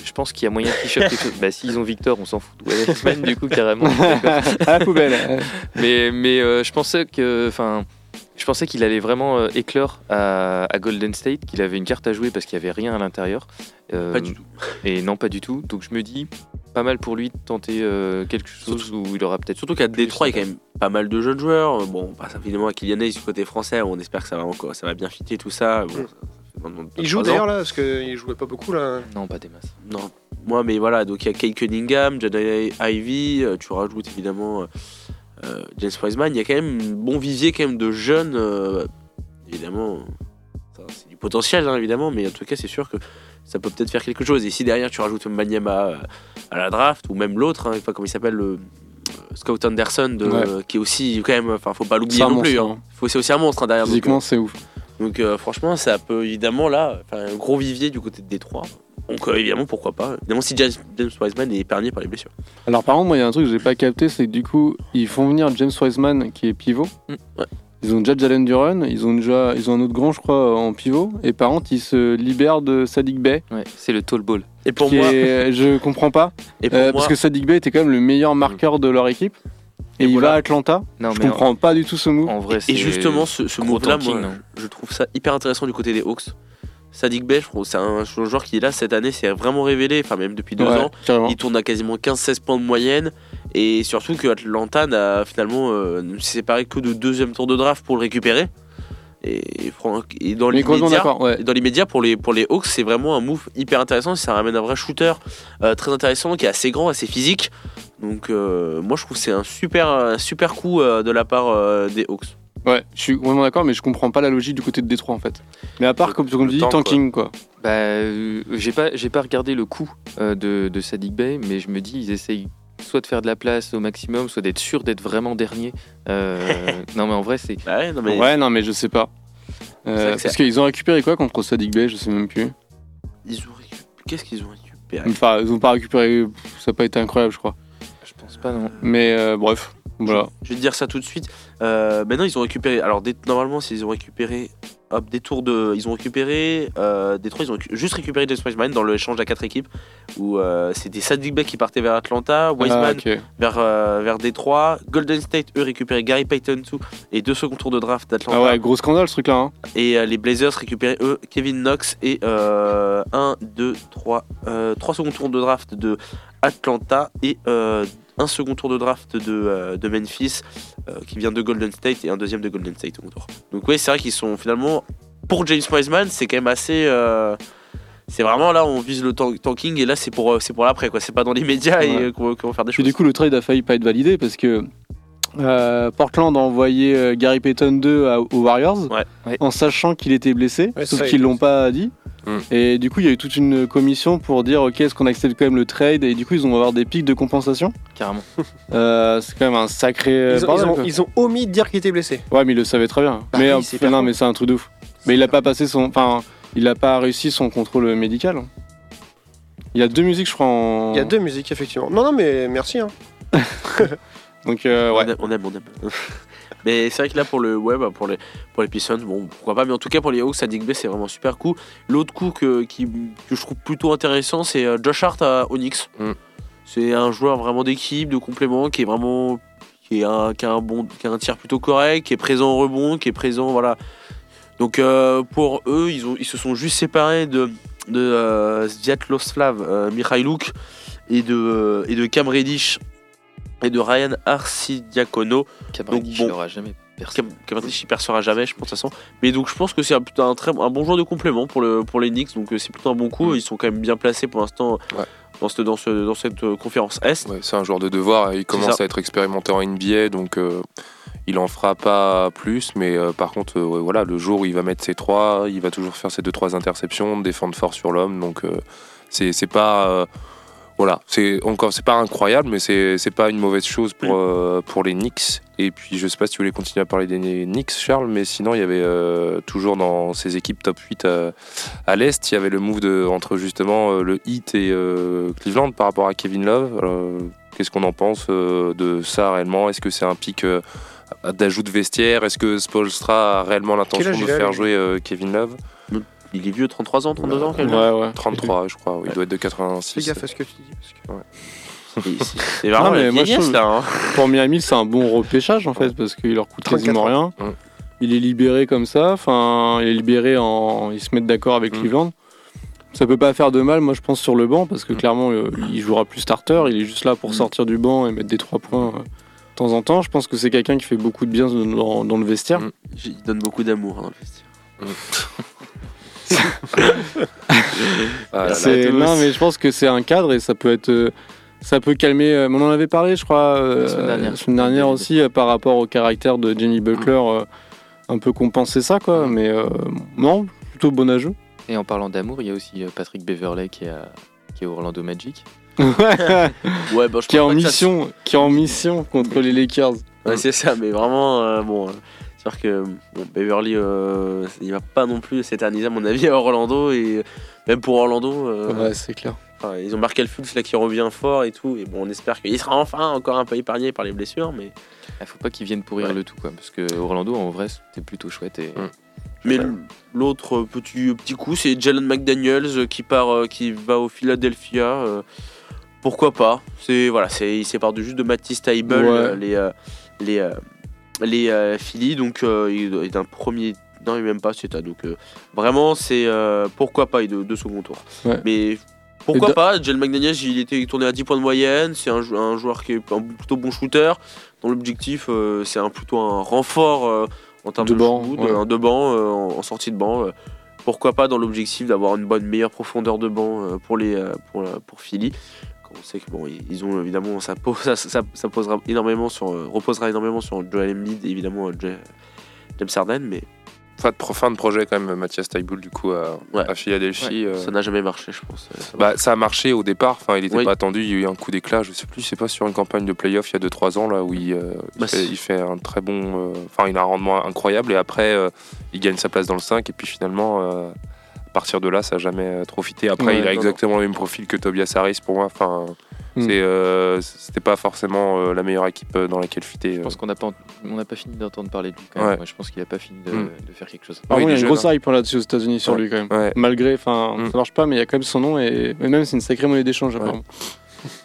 Je pense qu'il y a moyen qu'ils chope quelque chose. Bah, s'ils ont Victor, on s'en fout Wiseman, du coup, carrément. à la poubelle. Mais, mais euh, je pensais que, enfin, je pensais qu'il allait vraiment éclore à, à Golden State, qu'il avait une carte à jouer parce qu'il n'y avait rien à l'intérieur. Euh, pas du tout. Et non, pas du tout. Donc je me dis, pas mal pour lui de tenter euh, quelque chose où il aura peut-être. Surtout qu'à Détroit, il y a quand même pas mal de jeunes joueurs. Bon, bah, ça évidemment à Kylian Hayes du côté français, on espère que ça va encore, ça va bien fitter tout ça. Bon, Mm. ça Il joue d'ailleurs là, parce qu'il jouait pas beaucoup là. Non, pas des masses. Non, moi, mais voilà, donc il y a Kay Cunningham, Jaden Ivy, euh, tu rajoutes évidemment euh, euh, James Wiseman. Il y a quand même un bon vivier quand même de jeunes. euh, évidemment, c'est du potentiel hein, évidemment, mais en tout cas, c'est sûr que ça peut peut-être faire quelque chose. Et si derrière tu rajoutes Mbanyama euh, à la draft, ou même l'autre, hein, enfin, comment il s'appelle, le euh, Scout Anderson, de, Ouais. qui est aussi quand même, enfin, faut pas l'oublier non plus. hein. Faut- C'est aussi un monstre hein, derrière. Physiquement, c'est ouf. donc euh, franchement, ça peut évidemment là, un gros vivier du côté de Détroit. Donc euh, évidemment, pourquoi pas. Évidemment, si James, James Wiseman est épargné par les blessures. Alors, par contre, moi, il y a un truc que j'ai pas capté, c'est que du coup, ils font venir James Wiseman, qui est pivot. Mm, ouais. Ils ont déjà Jalen Duran, ils ont déjà ils ont un autre grand, je crois, en pivot. Et par contre, ils se libèrent de Sadik Bey. Ouais, c'est le tall ball. Et pour moi, est- je comprends pas. et pour Euh, moi, parce que Sadik Bey était quand même le meilleur marqueur de leur équipe. Et, Et il voilà. va à Atlanta. Non, je mais en, comprends pas du tout ce move. en vrai, c'est. et justement, ce, ce move-là, non je trouve ça hyper intéressant du côté des Hawks. Sadik Bey, je trouve, c'est un joueur qui est là cette année, c'est vraiment révélé, enfin même depuis deux Ouais, ans. carrément. Il tourne à quasiment 15-16 points de moyenne. Et surtout que Atlanta n'a finalement euh, ne s'est séparé que de deuxième tour de draft pour le récupérer. Et, dans l'immédiat. Ouais. Dans l'immédiat, pour les, pour les Hawks, c'est vraiment un move hyper intéressant. Ça ramène un vrai shooter euh, très intéressant, qui est assez grand, assez physique. Donc, euh, moi, je trouve que c'est un super, un super coup de la part des Hawks. Ouais, je suis vraiment d'accord, mais je comprends pas la logique du côté de Détroit en fait. Mais à part, Le- comme, tu dis, tanking quoi. Bah, euh, j'ai pas, j'ai pas regardé le coût euh, de, de Sadik Bey, mais je me dis, ils essayent soit de faire de la place au maximum, soit d'être sûr d'être vraiment dernier. Euh, non, mais en vrai, c'est. Bah ouais, non, mais Ouais, non, mais je sais pas. Euh, parce qu'ils ont récupéré quoi contre Sadik Bey, je sais même plus. ils ont récup- Qu'est-ce qu'ils ont récupéré? Enfin, ils ont pas récupéré, ça n'a pas été incroyable, je crois. Je pense pas, non. Mais euh, bref, voilà. Je vais te dire ça tout de suite. Euh, maintenant, ils ont récupéré. Alors, des- normalement, s'ils ont récupéré. Hop, des tours de. Ils ont récupéré. Euh, des trois, ils ont récu- juste récupéré James Wiseman dans le échange à quatre équipes. Où euh, c'était Sadik Bey qui partait vers Atlanta, Wiseman Ah, ok. vers, euh, vers Détroit. Golden State, eux, récupéraient Gary Payton tout et deux seconds tours de draft d'Atlanta. Ah ouais, gros scandale ce truc là. Hein. Et euh, les Blazers récupéraient, eux, Kevin Knox et 1, 2, 3, 3 seconds tours de draft de Atlanta et euh, un second tour de draft de, euh, de Memphis euh, qui vient de Golden State et un deuxième de Golden State. au tour. Donc, oui, c'est vrai qu'ils sont finalement, pour James Wiseman, c'est quand même assez. euh, c'est vraiment là, on vise le tan- tanking et là, c'est pour, c'est pour l'après, quoi. C'est pas dans les médias et Ouais. qu'on va faire des choses. du coup, le trade a failli pas être validé parce que euh, Portland a envoyé Gary Payton 2 à- aux Warriors Ouais. En sachant qu'il était blessé, Ouais, sauf qu'ils il- l'ont pas dit. Mm. Et du coup, il y a eu toute une commission pour dire ok, est-ce qu'on accepte quand même le trade Et du coup, ils vont avoir des pics de compensation. Carrément. Euh, c'est quand même un sacré. euh, Ils ont, bordel, ils ont- quoi. ils ont omis de dire qu'il était blessé. Ouais, mais il le savait très bien. Bah mais oui, euh, c'est hyper non, mais c'est un truc de ouf. Mais il a pas passé son, enfin, il a pas réussi son contrôle médical. Il y a deux musiques, je crois. En... Il y a deux musiques, effectivement. Non, non, mais merci. Hein. Donc euh, ouais. On aime, on aime, on aime. Mais c'est vrai que là, pour le web, pour les, pour les Pistons, bon, pourquoi pas. Mais en tout cas, pour les Hawks, Sadik B, c'est vraiment super cool. L'autre coup que, qui, que je trouve plutôt intéressant, c'est euh, Josh Hart à Onyx. Mm. C'est un joueur vraiment d'équipe, de complément, qui est vraiment. Qui, est un, qui, a un bon, qui a un tir plutôt correct, qui est présent au rebond, qui est présent. Voilà. Donc euh, pour eux, ils, ont, ils se sont juste séparés de, de euh, Sviatoslav euh, Mikhailuk et de, et de Cam Reddish et de Ryan Arcidiacono. Cabredish, bon. il aura jamais personne. Il percera jamais, je pense, de toute façon. Mais donc je pense que c'est un, plutôt un, très, un bon joueur de complément pour, le, pour les Knicks. Donc euh, c'est plutôt un bon coup. Mm. Ils sont quand même bien placés pour l'instant Ouais. dans, ce, dans, ce, dans cette euh, conférence Est. Ouais, c'est un joueur de devoir. Il commence à être expérimenté en NBA, donc euh, il en fera pas plus. Mais euh, par contre, voilà, le jour où il va mettre ses trois, il va toujours faire ses deux trois interceptions, défendre fort sur l'homme. Donc c'est pas voilà, c'est encore c'est pas incroyable, mais c'est c'est pas une mauvaise chose pour euh, pour les Knicks. Et puis je sais pas si tu voulais continuer à parler des Knicks, Charles, mais sinon il y avait euh, toujours dans ces équipes top 8 euh, à l'est, il y avait le move de entre justement euh, le Heat et euh, Cleveland par rapport à Kevin Love. Qu'est-ce qu'on en pense de ça réellement? Est-ce que c'est un pic d'ajout de vestiaire? Est-ce que Spolstra a réellement l'intention de faire jouer Kevin Love? Il est vieux, 33 ans, 32 ans, Ouais, quelqu'un ouais. 33, je crois. Il doit être de Fais 86. gaffe à ce que tu dis. parce que- C'est- C'est vraiment Non, mais la moi, je vieillesse, trouve- là. hein. Pour Miami, c'est un bon repêchage en fait parce qu'il leur coûte 34 quasiment rien. Il est libéré comme ça. Enfin, il est libéré en. Ils se mettent d'accord avec Mm. Cleveland. Ça peut pas faire de mal, moi je pense sur le banc parce que Mm. clairement euh, il jouera plus starter. Il est juste là pour Mm. sortir du banc et mettre des trois points euh, de temps en temps. Je pense que c'est quelqu'un qui fait beaucoup de bien dans, dans le vestière. Mm. Il donne beaucoup d'amour hein, dans le vestiaire. Ah, là, non, mais je pense que c'est un cadre et ça peut être. euh, ça peut calmer. euh, on en avait parlé, je crois, euh, La semaine dernière. la semaine dernière aussi, par rapport au caractère de Jenny Buckler, un peu compenser ça, quoi. Mais euh, non, plutôt bon ajout. Et en parlant d'amour, il y a aussi Patrick Beverley qui est, à- qui est au Orlando Magic. Ouais, bah, je qui est pense en que ça mission, qui est en mission contre les Lakers. Ouais, c'est ça, mais vraiment, euh, bon, c'est sûr que bon, Beverly, euh, il va pas non plus s'éterniser, à mon avis, à Orlando, et même pour Orlando, euh, Ouais, c'est clair. enfin, ils ont Markel Fultz là qui revient fort et tout, et bon, on espère qu'il sera enfin encore un peu épargné par les blessures, mais, Il faut pas qu'ils viennent pourrir Ouais. le tout, quoi, parce que Orlando, en vrai, c'était plutôt chouette. Et... Mais l'autre petit, petit coup, c'est Jalen McDaniels qui part, euh, qui va au Philadelphia. euh, pourquoi pas C'est voilà, c'est il sépare de juste de Matisse Taibel, Ouais. euh, les les les euh, Phillies, donc euh, il est d'un premier non, il même pas c'est ça. Donc euh, vraiment, c'est euh, pourquoi pas de, de second tour. Ouais. Mais pourquoi pas Jalen McDaniels, il était tourné à 10 points de moyenne, c'est un, jou- un joueur qui est un plutôt bon shooter. Dans l'objectif, euh, c'est un plutôt un renfort en termes De de, banc, shoot, ouais. un de banc en, en sortie de banc. pourquoi pas dans l'objectif d'avoir une bonne meilleure profondeur de banc pour les pour, pour Philly. On sait que bon, ils- ont évidemment ça, pose- ça, ça- ça posera énormément sur euh, reposera énormément sur Joel Embiid et évidemment euh, Ja- James Harden, mais Fin de, pro- fin de projet quand même, Mathias Taibul du coup à, Ouais. à Philadelphie. euh, ça n'a jamais marché, je pense. ça bah, ça a marché au départ, enfin, il n'était Oui. pas attendu, il y a eu un coup d'éclat, je sais plus, c'est pas sur une campagne de playoff il y a 2-3 ans là où il, euh, il Bah, fait, il fait un très bon, euh, enfin il a un rendement incroyable et après il gagne sa place dans le 5 et puis finalement à partir de là ça n'a jamais euh, trop fité. Après Ouais, il a non, exactement le même profil que Tobias Harris pour moi, enfin Mm. c'est, euh, c'était pas forcément euh, la meilleure équipe dans laquelle fitter. Je pense qu'on n'a pas, on n'a pas fini d'entendre parler de lui quand même. Ouais. Moi, je pense qu'il a pas fini de, Mm. de faire quelque chose. Par contre, il y a est une grosse hype là-dessus aux États-Unis sur Ouais. lui quand même. Ouais. Malgré, enfin, Mm. ça marche pas, mais il y a quand même son nom et, et même c'est une sacrée monnaie d'échange apparemment.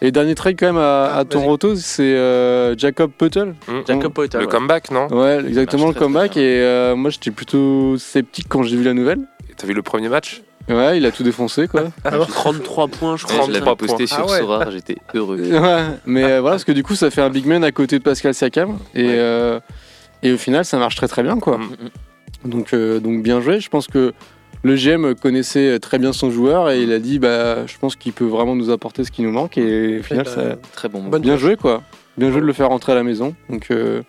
Et dernier trade quand même à, Ah. Toronto, c'est euh, Jacob Puttle. Mm. Jacob Poeltl, le ouais. comeback non? Ouais, exactement le comeback. Et euh, moi, j'étais plutôt sceptique quand j'ai vu la nouvelle. T'as vu le premier match Ouais, il a tout défoncé quoi. 33 points, je Ouais, crois. je l'avais 33 posté points. sur Ah ouais. Sora, j'étais heureux. ouais, mais euh, voilà, parce que du coup, ça fait un big man à côté de Pascal Siakam. Et, Ouais. euh, et au final, ça marche très très bien quoi. Mm. Donc, euh, donc bien joué. Je pense que le GM connaissait très bien son joueur et il a dit bah, je pense qu'il peut vraiment nous apporter ce qui nous manque. Et au final, bah, ça, Très bon bien joué quoi. Bien joué de le faire rentrer à la maison. Donc, euh,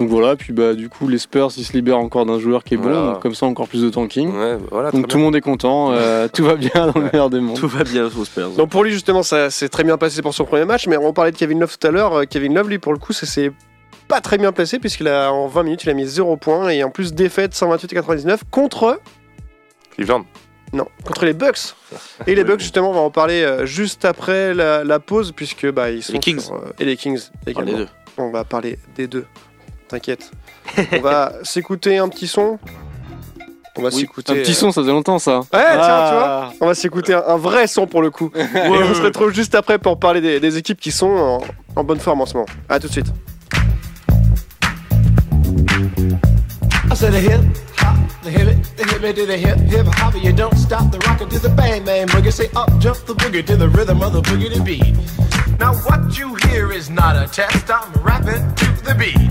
Donc voilà, puis bah du coup les Spurs ils se libèrent encore d'un joueur qui est bon, donc comme ça encore plus de tanking. Ouais, voilà, Donc tout le monde est content, euh, tout va bien dans le meilleur des mondes. Tout va bien aux Spurs. Donc pour lui justement ça s'est très bien passé pour son premier match, mais on parlait de Kevin Love tout à l'heure. Euh, Kevin Love lui pour le coup ça s'est pas très bien placé puisqu'il a en 20 minutes il a mis 0 points et en plus défaite 128 à 99 contre Cleveland. non contre les Bucks. Et les Bucks justement on va en parler euh, juste après la, la pause puisque bah ils sont Les Kings. sur, euh, et les Kings également. On va parler des deux. T'inquiète. on va s'écouter un petit son. On va Oui, s'écouter un petit euh, son, ça faisait longtemps ça. Ouais, tiens, tu vois. Ah. On va s'écouter un, un vrai son pour le coup. Et on se retrouve juste après pour parler des, des équipes qui sont en, en bonne forme en ce moment. A tout de suite. I said the hip hop, the hip it, the hip it to the hip hip hop. You don't stop the rockin' to the bang bang boogie. Say up jump the boogie to the rhythm of the boogie to beat. Now what you hear is not a test. I'm rapping to the beat,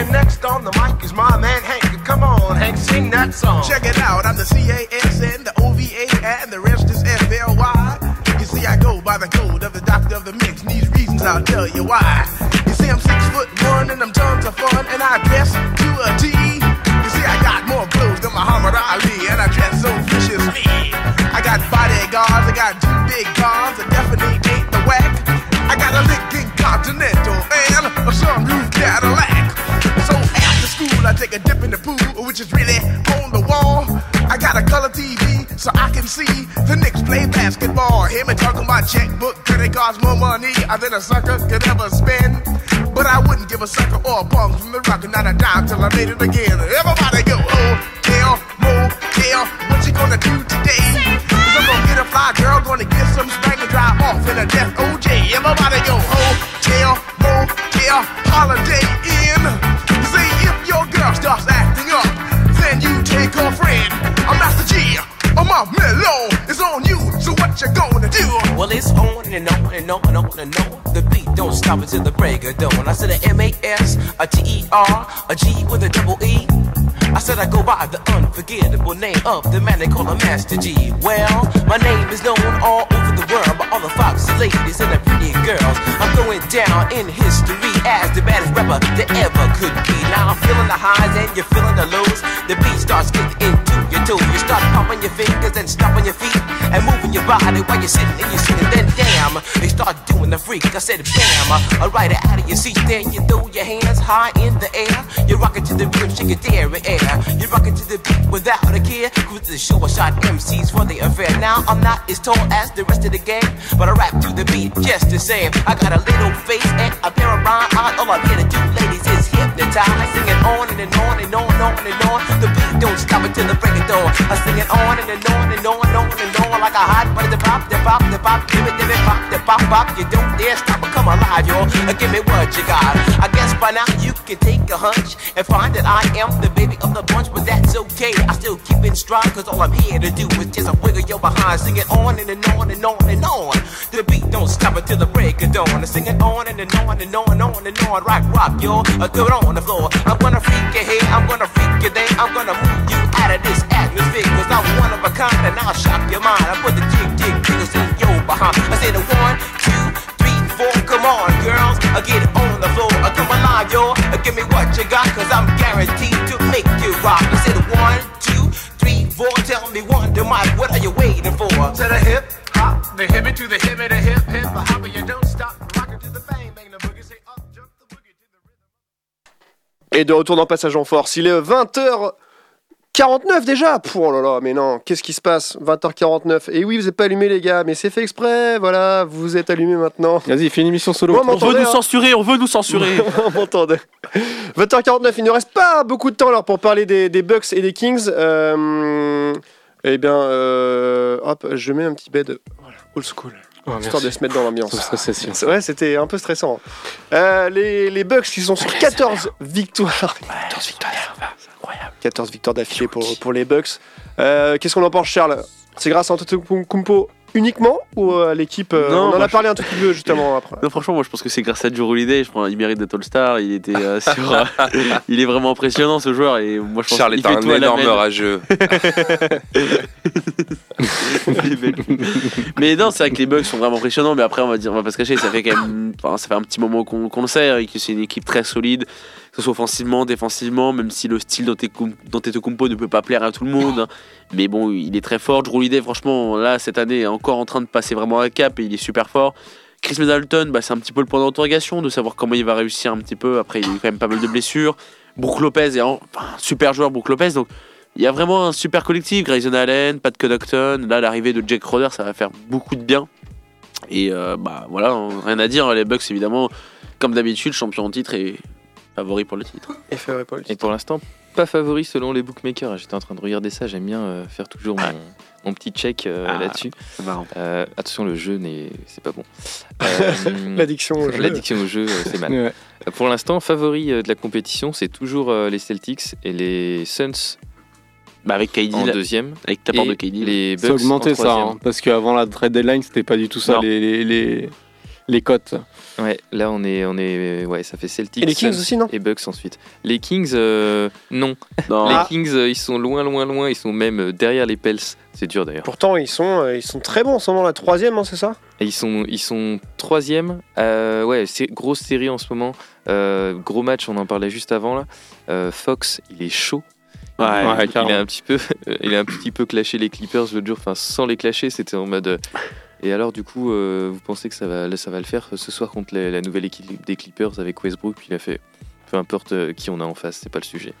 And next on the mic is my man Hank. Come on, Hank, sing that song. Check it out, I'm the C-A-S-N, the O-V-A, and the rest is F-L-Y. You see, I go by the code of the doctor of the mix, and these reasons I'll tell you why. Him and talking my checkbook, could it cost more money than a sucker could ever spend? But I wouldn't give a sucker or a punk from the rock, and not a dime till I made it again. Everybody go, oh, hell, motel, what you gonna do today? Cause I'm gonna get a fly girl, gonna get some spank and drive off in a death OJ. Everybody go, hotel, it's on and on and on and on and on. The beat don't stop until the break of dawn. I said a M A S, a T E R, a G with a double E. I said I go by the unforgettable name of the man they call a Master G. Well, my name is known all over the world by all the foxy ladies and the pretty girls. I'm going down in history as the baddest rapper that ever could be. Now I'm feeling the highs and you're feeling the lows. The beat starts getting. Pumping your fingers and stomping your feet and moving your body while you're sitting and you're sitting. Then damn, they start doing the freak. I said bam, it out of your seat. Then you throw your hands high in the air. You're rocking to the rhythm, shake your dairy air. You're rocking to the beat without a care. Cruise the show, I shot MCs for the affair. Now I'm not as tall as the rest of the gang, but I rap to the beat just the same. I got a little face and a pair of rhyme eyes. All I'm here to do, ladies, is hypnotize. Singing on and, and on and on and on and on. The beat don't stop until the break of dawn. I sing it on and, and on and on and on and on like a hot butter. Pop, the pop, the pop, give it, give it, pop, the pop, pop. You don't dare stop or come alive, y'all. Uh, Give me what you got. I guess by now you can take a hunch and find that I am the baby of the bunch, but that's okay. I still keep it strong, cause all I'm here to do is just a wiggle your behind. Sing it on and, and on and on and on. The beat don't stop until the break of dawn. I sing it on and, and on and on and on and on. Rock, rock, y'all. Uh, do it on the floor. I'm gonna freak you here, I'm gonna freak you there. I'm gonna move you out of this atmosphere, cause I'm one of a kind and I'll shock your mind. I put the jig, jig, jiggles in your behind. I said a one, two, three, four. Come on, girls. I get on the floor. I come alive, yo. Give me what you got, cause I'm guaranteed to make you rock. I said one, two, three, four. Tell me one, to Mike, what are you waiting for? To the hip hop, the hippie to the hippie, the hip hip, the hopper, you don't stop. To the bang, bang, the boogie, say up, jump the boogie to the rhythm. Et de retour dans Passage en Force, il est 20h49 déjà Pouh, Oh là là, mais non, qu'est-ce qui se passe? 20h49. Et oui, vous n'êtes pas allumé les gars, mais c'est fait exprès, voilà, vous êtes allumés maintenant. Vas-y, fais une émission solo. Moi, On veut nous hein censurer, on veut nous censurer. On m'entendait. 20h49, il ne reste pas beaucoup de temps alors pour parler des, des Bucks et des Kings. Euh, eh bien, euh, hop, je mets un petit bed voilà, old school, Ouais, histoire de se mettre dans l'ambiance. Ouais, c'était un peu stressant. Euh, les, les Bucks qui sont sur 14 victoires. 14 victoires. 14 victoires d'affilée pour, pour les Bucks. Euh, Qu'est-ce qu'on en pense, Charles? C'est grâce à Antetokounmpo uniquement ou à l'équipe euh, Non, On en a parlé un tout petit peu justement après. Non, franchement, moi je pense que c'est grâce à Drew Holiday. Je prends, il mérite d'être All-Star. Il était euh, sur, euh, il est vraiment impressionnant ce joueur et moi je pense Charles est un énorme rageux. mais non, c'est vrai que les Bucks sont vraiment impressionnants. Mais après, on va dire, on va pas se cacher, ça fait quand même, enfin, ça fait un petit moment qu'on le sait et que c'est une équipe très solide, que ce soit offensivement, défensivement, même si le style d'Antetokoun- d'Antetokounmpo ne peut pas plaire à tout le monde. Mais bon, il est très fort. Drew Holiday, franchement, là cette année, est encore en train de passer vraiment un cap et il est super fort. Chris Middleton, bah, c'est un petit peu le point d'interrogation de savoir comment il va réussir un petit peu. Après, il a eu quand même pas mal de blessures. Brook Lopez est un super joueur, Brook Lopez. Donc, il y a vraiment un super collectif. Grayson Allen, Pat Connaughton. Là, l'arrivée de Jake Roder, ça va faire beaucoup de bien. Et euh, bah voilà, rien à dire. Les Bucks, évidemment, comme d'habitude, champion en titre et favori pour le titre. Et pour l'instant, pas favori selon les bookmakers. J'étais en train de regarder ça, j'aime bien euh, faire toujours mon, mon petit check euh, Ah. là-dessus. C'est marrant. Euh, attention, le jeu, n'est... c'est pas bon. Euh, L'addiction au jeu. L'addiction au jeu, c'est mal. Ouais. Pour l'instant, favori euh, de la compétition, c'est toujours euh, les Celtics et les Suns Bah, avec KD, en deuxième. avec l'apport et de KD. les C'est Bucks augmenté en ça, hein, parce qu'avant la trade deadline, c'était pas du tout ça Non. les, les, les, les cotes. Ouais, là on est, on est, ouais, ça fait Celtics. Et les Kings aussi, non Et Bucks ensuite. Les Kings, euh, non. Non, Les Ah. Kings, euh, ils sont loin, loin, loin. Ils sont même euh, derrière les Pels. C'est dur d'ailleurs. Pourtant, ils sont, euh, ils sont très bons en ce moment, la troisième, hein, c'est ça Et ils sont, ils sont troisième. Euh, ouais, c'est grosse série en ce moment. Euh, gros match, on en parlait juste avant là. Euh, Fox, il est chaud. Ouais, Ouais, il a un petit peu, il a un petit peu clashé les Clippers l'autre jour. Enfin, sans les clasher, c'était en mode. Et alors, du coup, euh, vous pensez que ça va, ça va le faire ce soir contre la, la nouvelle équipe des Clippers avec Westbrook? Puis il a fait. Peu importe euh, qui on a en face, c'est pas le sujet.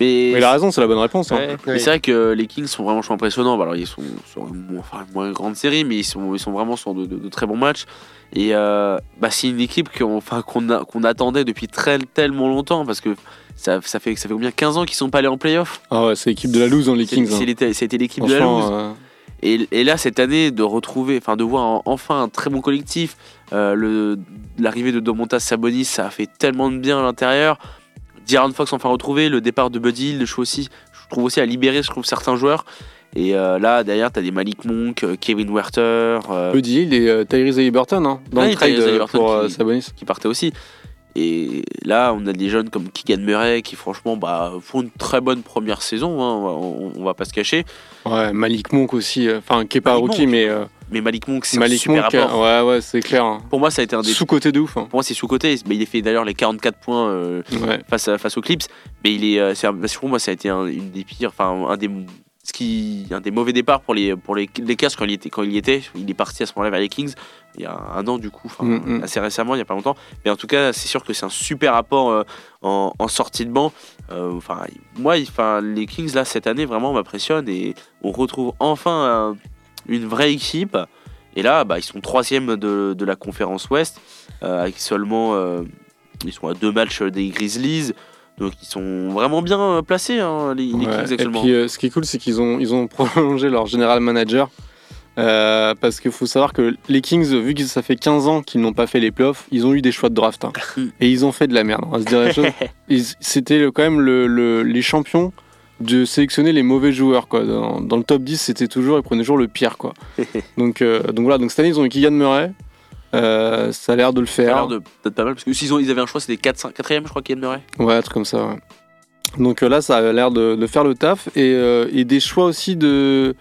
mais Mais il a raison, c'est la bonne réponse. hein. Ouais. Mais c'est vrai que les Kings sont vraiment impressionnants. Bah, Alors, ils sont sur une moins, enfin, une moins grande série, mais ils sont, ils sont vraiment sur de, de- de très bons matchs. Et euh, bah, c'est une équipe qu'on enfin, attendait depuis très, tellement longtemps parce que ça, ça, fait, ça fait combien 15 ans qu'ils sont pas allés en playoff? Ah ouais, c'est l'équipe de la loose dans les C'est- Kings. hein. C'était l'équipe de la loose. Euh, Et, et là, cette année, de retrouver, enfin, de voir en- enfin un très bon collectif, euh, l'arrivée de Domontas Sabonis, ça a fait tellement de bien à l'intérieur. D'Aaron Fox enfin retrouvé, le départ de Buddy Hield, je trouve aussi, je trouve aussi à libérer, je trouve certains joueurs. Et euh, là, derrière, t'as des Malik Monk, euh, Kevin Werther, euh, Buddy Hield et Tyrese Haliburton hein, dans Ouais, le trade pour qui- Sabonis. qui partaient aussi. Et là, on a des jeunes comme Keegan Murray qui, franchement, bah, font une très bonne première saison. hein, on, va, on- va pas se cacher. Ouais, Malik Monk aussi, euh, enfin qui est pas rookie, mais euh, Mais Malik Monk, c'est Malik super Monk, ouais, ouais, c'est clair. hein. Pour moi, ça a été un des Sous-côté de ouf. hein. Pour moi, c'est sous-côté. Mais il a fait d'ailleurs les 44 points euh, Ouais. face, à- face aux Clips. Mais il est, pour moi, ça a été un, une des pires, enfin, un des, ce qui, un des mauvais départs pour les, pour les Lakers quand il, était, quand il y était. Il est parti à ce moment-là vers les Kings il y a un an, du coup, Mm, mm. assez récemment, il n'y a pas longtemps. Mais en tout cas, c'est sûr que c'est un super apport euh, en, en sortie de banc. Euh, Enfin, moi, enfin, les Kings, là, cette année, vraiment m'impressionnent et on retrouve enfin un- une vraie équipe. Et là, bah, ils sont troisième de, de la conférence Ouest, euh, avec seulement. ils sont à deux matchs des Grizzlies. Donc ils sont vraiment bien euh, placés, hein, les, Ouais. Kings Et actuellement. puis euh, ce qui est cool, c'est qu'ils ont, ils ont prolongé leur général manager. Euh, parce qu'il faut savoir que les Kings, vu que ça fait 15 ans qu'ils n'ont pas fait les playoffs, ils ont eu des choix de draft. hein. et ils ont fait de la merde, on va se dire C'était quand même le- le- les champions de sélectionner les mauvais joueurs. Quoi. Dans, dans le top 10, c'était toujours, ils prenaient toujours le pire. Quoi. donc, euh, donc voilà, donc cette année, ils ont eu Keegan Murray. Euh, ça a l'air de le Ça a l'air faire. de- d'être pas mal, parce que s'ils ils avaient un choix, c'était 4, 4ème, je crois, qu'il Murray. Ouais, un truc comme ça. ouais. Donc euh, là, ça a l'air de, de faire le taf. Et, euh, et des choix aussi de.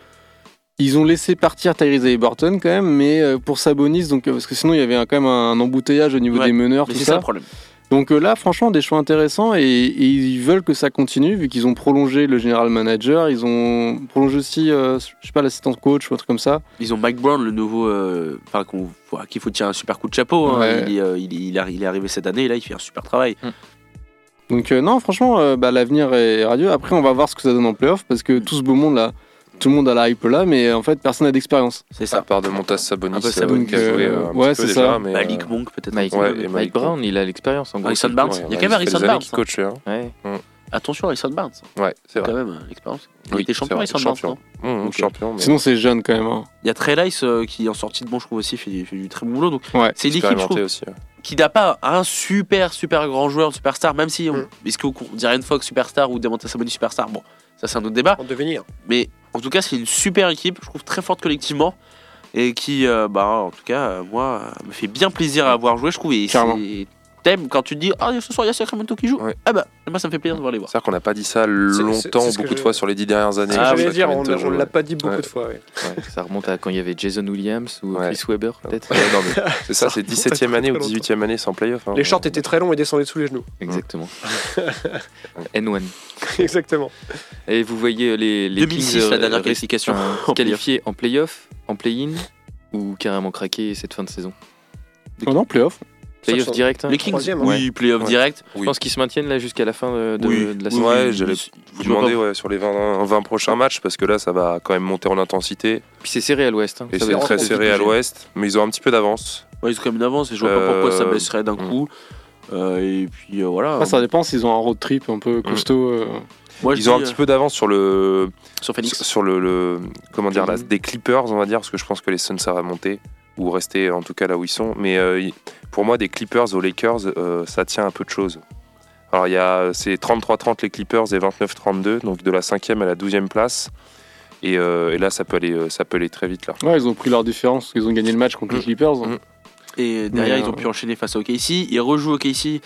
Ils ont laissé partir Tyrese Haliburton quand même, mais pour Sabonis, donc, parce que sinon il y avait un- quand même un embouteillage au niveau Ouais, des meneurs, Mais tout c'est ça ça. le problème. Donc euh, là, franchement, des choix intéressants et, et ils veulent que ça continue, vu qu'ils ont prolongé le général manager, ils ont prolongé aussi, euh, je sais pas, l'assistant coach ou un truc comme ça. Ils ont Mike Brown, le nouveau. euh, Enfin, qu'on voit- qu'il faut tirer un super coup de chapeau. hein. Ouais. Il, est, euh, il, est- il est arri- il est arrivé cette année et là, il fait un super travail. Donc euh, non, franchement, euh, bah, l'avenir est radieux. Après, on va voir ce que ça donne en playoff, parce que tout ce beau monde là, tout le monde a la hype là, mais en fait, personne n'a d'expérience. C'est À ça. part de Montas Sabonis, Un peu euh, Sabonis, qui a joué euh, un ouais, petit peu c'est déjà, ça. mais, Malik euh, Monk, peut-être. Mike, Ouais, et Mike Mike Brown, il a l'expérience en gros. Harrison Barnes. Il y a quand même Harrison Barnes, hein. coach, hein. Ouais. Attention, Harrison Barnes, Ouais, c'est quand vrai. même, euh, l'expérience. Il Oui, était champion, Harrison Barnes, Mmh, champion, mais Sinon, c'est jeune quand même. hein. Il y a Trey Lyles euh, qui, en sortie de banc, je trouve aussi, fait, fait du très bon boulot. Donc, Ouais. c'est une équipe, je trouve, aussi. ouais. qui n'a pas un super, super grand joueur, superstar, même si on, Mm. est-ce qu'on dit Ryan Fox superstar ou Demonta Sabonis superstar Bon, ça, c'est un autre débat. En devenir. Mais en tout cas, c'est une super équipe, je trouve très forte collectivement. Et qui, euh, bah, en tout cas, euh, moi, me fait bien plaisir à avoir joué, je trouve. Et c'est- T'aimes quand tu te dis, ah, ce soir, il y a Sacramento qui joue. Ouais. Ah bah, moi, ça me fait plaisir de voir les voir. C'est-à-dire qu'on n'a pas dit ça c'est- longtemps, c'est beaucoup de je- fois sur les dix dernières années. Ah, J'allais dire, on on l'a pas dit beaucoup Ouais. de fois. ouais. Ouais, ça remonte à quand il y avait Jason Williams ou Ouais. Chris Webber, peut-être. Ouais, non, mais c'est ça, c'est remonte à 17ème année ou très longtemps. 18ème année sans playoff. hein. Les shorts étaient très longs et descendaient sous les genoux. Exactement. N1. Exactement. Et vous voyez les, les 2006, Kings, la euh, dernière qualification qualifiés en playoff, en play-in ou carrément craquer cette fin de saison? Oh non, playoff. Playoff direct hein Les Kings, Troisième, oui, playoff Ouais. direct. Je pense qu'ils se maintiennent là jusqu'à la fin de, de- Oui. de la saison. Ouais, j'allais vous demander ouais, sur les 20, 20 prochains matchs parce que là ça va quand même monter en intensité Puis c'est serré à l'ouest. hein. et c'est très serré à l'ouest mais ils ont un petit peu d'avance. Ouais, ils ont quand même une avance et je vois pas pourquoi ça Euh, baisserait d'un mm. coup. Euh, et puis euh, voilà. Après, ça dépend s'ils ont un road trip un peu costaud. Moi, je Ils ont un petit peu d'avance sur le sur Phoenix. sur le, le- comment dire là, des Clippers on va dire parce que je pense que les Suns ça va monter ou rester en tout cas là où ils sont mais euh, pour moi des Clippers aux Lakers euh, ça tient un peu de choses. Alors il y a c'est 33-30 les Clippers et 29-32 donc de la 5e à la 12e place et, euh, et là ça peut aller ça peut aller très vite là. Ouais, ils ont pris leur différence. Ils ont gagné le match contre les Mm. Clippers. Mm. Et derrière, Mais, ils ont pu enchaîner face au KC. Ils rejouent au KC.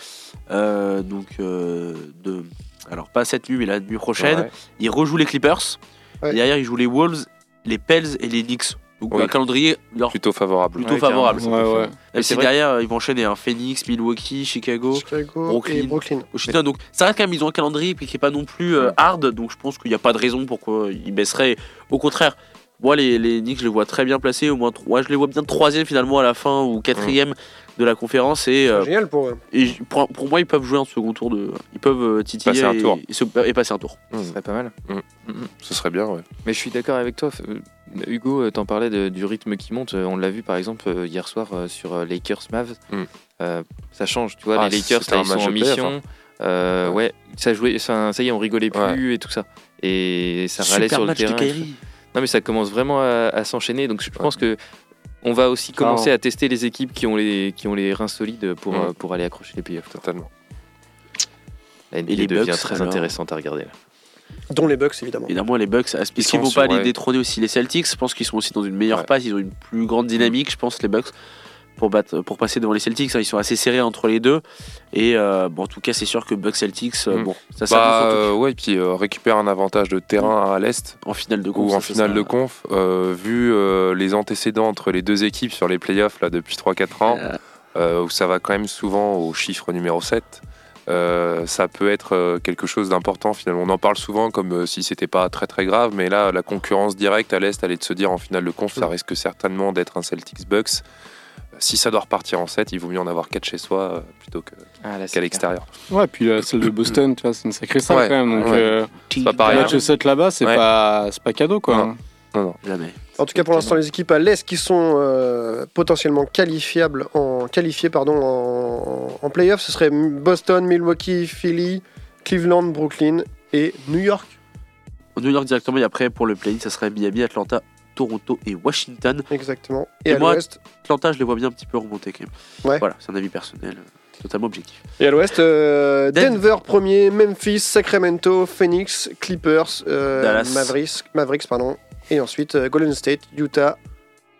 euh, donc, euh, de... alors pas cette nuit, mais la nuit prochaine. Ouais. Ils rejouent les Clippers. Ouais. Derrière, ils jouent les Wolves, les Pels et les Knicks. Donc, Oui. un calendrier leur Plutôt favorable. plutôt Ouais, favorable. Ouais, ouais. Même si derrière, ils vont enchaîner un Phoenix, Milwaukee, Chicago, Chicago Brooklyn. et Brooklyn. Washington. Donc, ça reste quand même, ils ont un calendrier qui est pas non plus euh, hard. Donc, je pense qu'il n'y a pas de raison pourquoi ils baisseraient. Au contraire, moi, les, les Knicks, je les vois très bien placés. Au moins, trois- je les vois bien troisième finalement à la fin ou quatrième de la conférence. Et, euh, Génial pour eux. et j- pour, pour moi, ils peuvent jouer un second tour de. Ils peuvent euh, titiller Passer un et, tour. et se- et passer un tour. Ce serait pas mal. Mm. Mhm. Ce serait bien, ouais. Mais je suis d'accord avec toi. euh, Hugo, t'en parlais de- du rythme qui monte. On l'a vu par exemple hier soir sur Lakers Mavs. Euh, ça change, tu vois. Ah, les Lakers, là, ils sont en mission. Euh, ouais. ça jouait. ça y est, on rigolait plus et tout ça. Et ça râlait Super sur le match terrain. Non, mais ça commence vraiment à, à s'enchaîner. Donc je pense que on va aussi commencer à tester les équipes qui ont les qui ont les reins solides pour Mm. euh, pour aller accrocher les playoffs. Totalement. La NBA les devient Bucks, très alors intéressante à regarder. là. Dont les Bucks, évidemment. Évidemment, les Bucks, est-ce Ils qu'ils vont pas les ouais. détrôner aussi les Celtics Je pense qu'ils sont aussi dans une meilleure Ouais. passe. Ils ont une plus grande dynamique, je pense, les Bucks, pour, battre, pour passer devant les Celtics. hein. Ils sont assez serrés entre les deux. Et euh, bon, en tout cas, c'est sûr que Bucks Celtics, euh, Mm. bon, ça, Bah euh, ouais, puis euh, récupère un avantage de terrain à l'est en finale de ou conf. en ça, ça finale de conf. vu les antécédents entre les deux équipes sur les playoffs là depuis 3-4 ans, où ça va quand même souvent au chiffre numéro 7. euh, ça peut être euh, quelque chose d'important finalement. On en parle souvent comme euh, si c'était pas très très grave, mais là la concurrence directe à l'Est, est de se dire en finale de conf, ça risque certainement d'être un Celtics Bucks. Si ça doit repartir en 7, il vaut mieux en avoir 4 chez soi euh, plutôt que- Ah, là, c'est qu'à l'extérieur. Ouais, puis la celle de Boston, tu vois, c'est une sacrée salle Ouais, quand même. Donc, ouais. euh, C'est pas le pareil. match 7 là-bas, c'est Ouais. pas, c'est pas cadeau quoi. Non. Jamais. En tout cas, pour l'instant, les équipes à l'Est qui sont euh, potentiellement qualifiables en, qualifiées pardon, en, en playoff, ce serait Boston, Milwaukee, Philly, Cleveland, Brooklyn et New York. New York directement, et après, pour le play ça serait Miami, Atlanta, Toronto et Washington. Exactement. Et, Et à moi- l'Ouest, Atlanta, je les vois bien un petit peu remonter quand même. Ouais. Voilà, c'est un avis personnel, euh, totalement objectif. et à l'Ouest, euh, Den- Denver premier, Memphis, Sacramento, Phoenix, Clippers, euh, Dallas. Mavericks, Mavericks pardon, et ensuite euh, Golden State, Utah,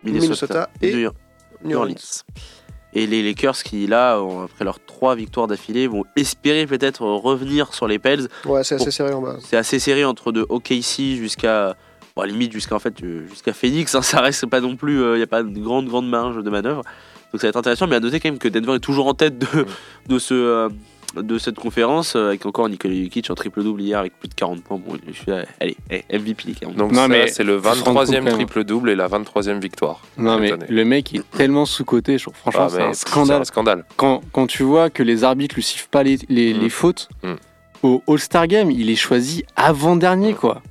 Minnesota et New Orleans. Et les Lakers qui, là, ont- après leurs trois victoires d'affilée, vont espérer peut-être revenir sur les Pels. Ouais, c'est assez serré en bas. C'est assez serré entre de OKC jusqu'à. Bon, à la limite, jusqu'à en fait, euh, jusqu'à Phoenix. hein, ça reste pas non plus. Il n'y a pas une grande, grande marge de manœuvre. Donc ça va être intéressant. Mais à noter quand même que Denver est toujours en tête de, de, ce, euh, de cette conférence. euh, avec encore Nikola Jokic en triple-double hier avec plus de 40 points. Bon, je suis là, allez, eh, MVP les 40 Donc Non, ça, mais c'est le faut se rendre compte 23e quand même. triple-double et la 23e victoire. Non, mais année. le mec est tellement sous-coté. Franchement, Ah, c'est un C'est scandale. un scandale. Quand, quand tu vois que les arbitres lui sifflent pas les, les, Mm. les fautes, Mm. au All-Star Game, il est choisi avant-dernier, quoi.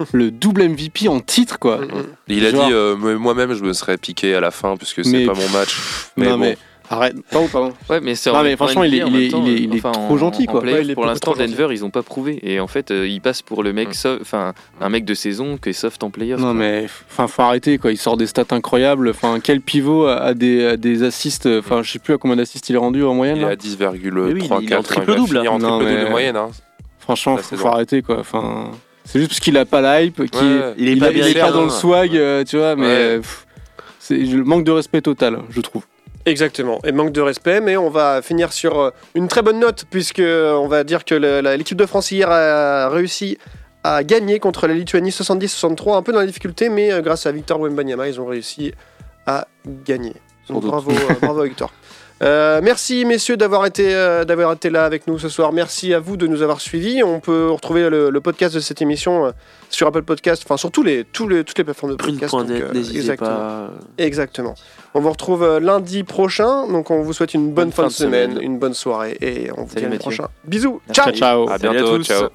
Le double MVP en titre, quoi. Mm, mm. Il a Genre- dit euh, moi- moi-même je me serais piqué à la fin puisque c'est Mais pas mon match. Mais non, bon, mais Arrête. Pardon, pardon. Ouais, mais c'est Non, mais en franchement, il est- il même est- temps, il est- il est enfin, trop en- gentil, en quoi. playoff, Ouais, il est pour l'instant. Denver, ils ont pas prouvé. Et en fait, euh, il passe pour le mec, so- enfin, un mec de saison qui est soft en playoff. Non quoi. mais enfin faut arrêter quoi, il sort des stats incroyables. Enfin quel pivot a, a des, a des assists Enfin je sais plus à combien d'assists il est rendu en moyenne Il est à 10,3, Mais oui, il est en 4, triple-double, Il est en triple-double mais- de moyenne. Hein. Franchement faut, faut arrêter quoi. Enfin c'est juste parce qu'il a pas la hype, qu'il Ouais. Il est il, pas a- il est américain, pas dans le swag, euh, tu vois. Mais Ouais. pff, c'est le manque de respect total, je trouve. Exactement, et manque de respect, mais on va finir sur euh, une très bonne note, puisque euh, on va dire que le- la- l'équipe de France hier a réussi à gagner contre la Lituanie 70-63, un peu dans la difficulté, mais grâce à Victor Wembanyama, ils ont réussi à gagner. Donc, bravo, bravo Victor. Euh, merci messieurs d'avoir été, euh, d'avoir été là avec nous ce soir. Merci à vous de nous avoir suivis. On peut retrouver le, le podcast de cette émission euh, sur Apple Podcast, enfin sur tous les, tous les, toutes les plateformes de podcast. donc, euh, exactement. pas. Exactement. On vous retrouve euh, lundi prochain. Donc on vous souhaite une bonne, fin de semaine, semaine. une bonne soirée et on vous dit à l'année Mathieu. prochain. Bisous. Merci. Ciao. Ciao. À bientôt. tous. Ciao.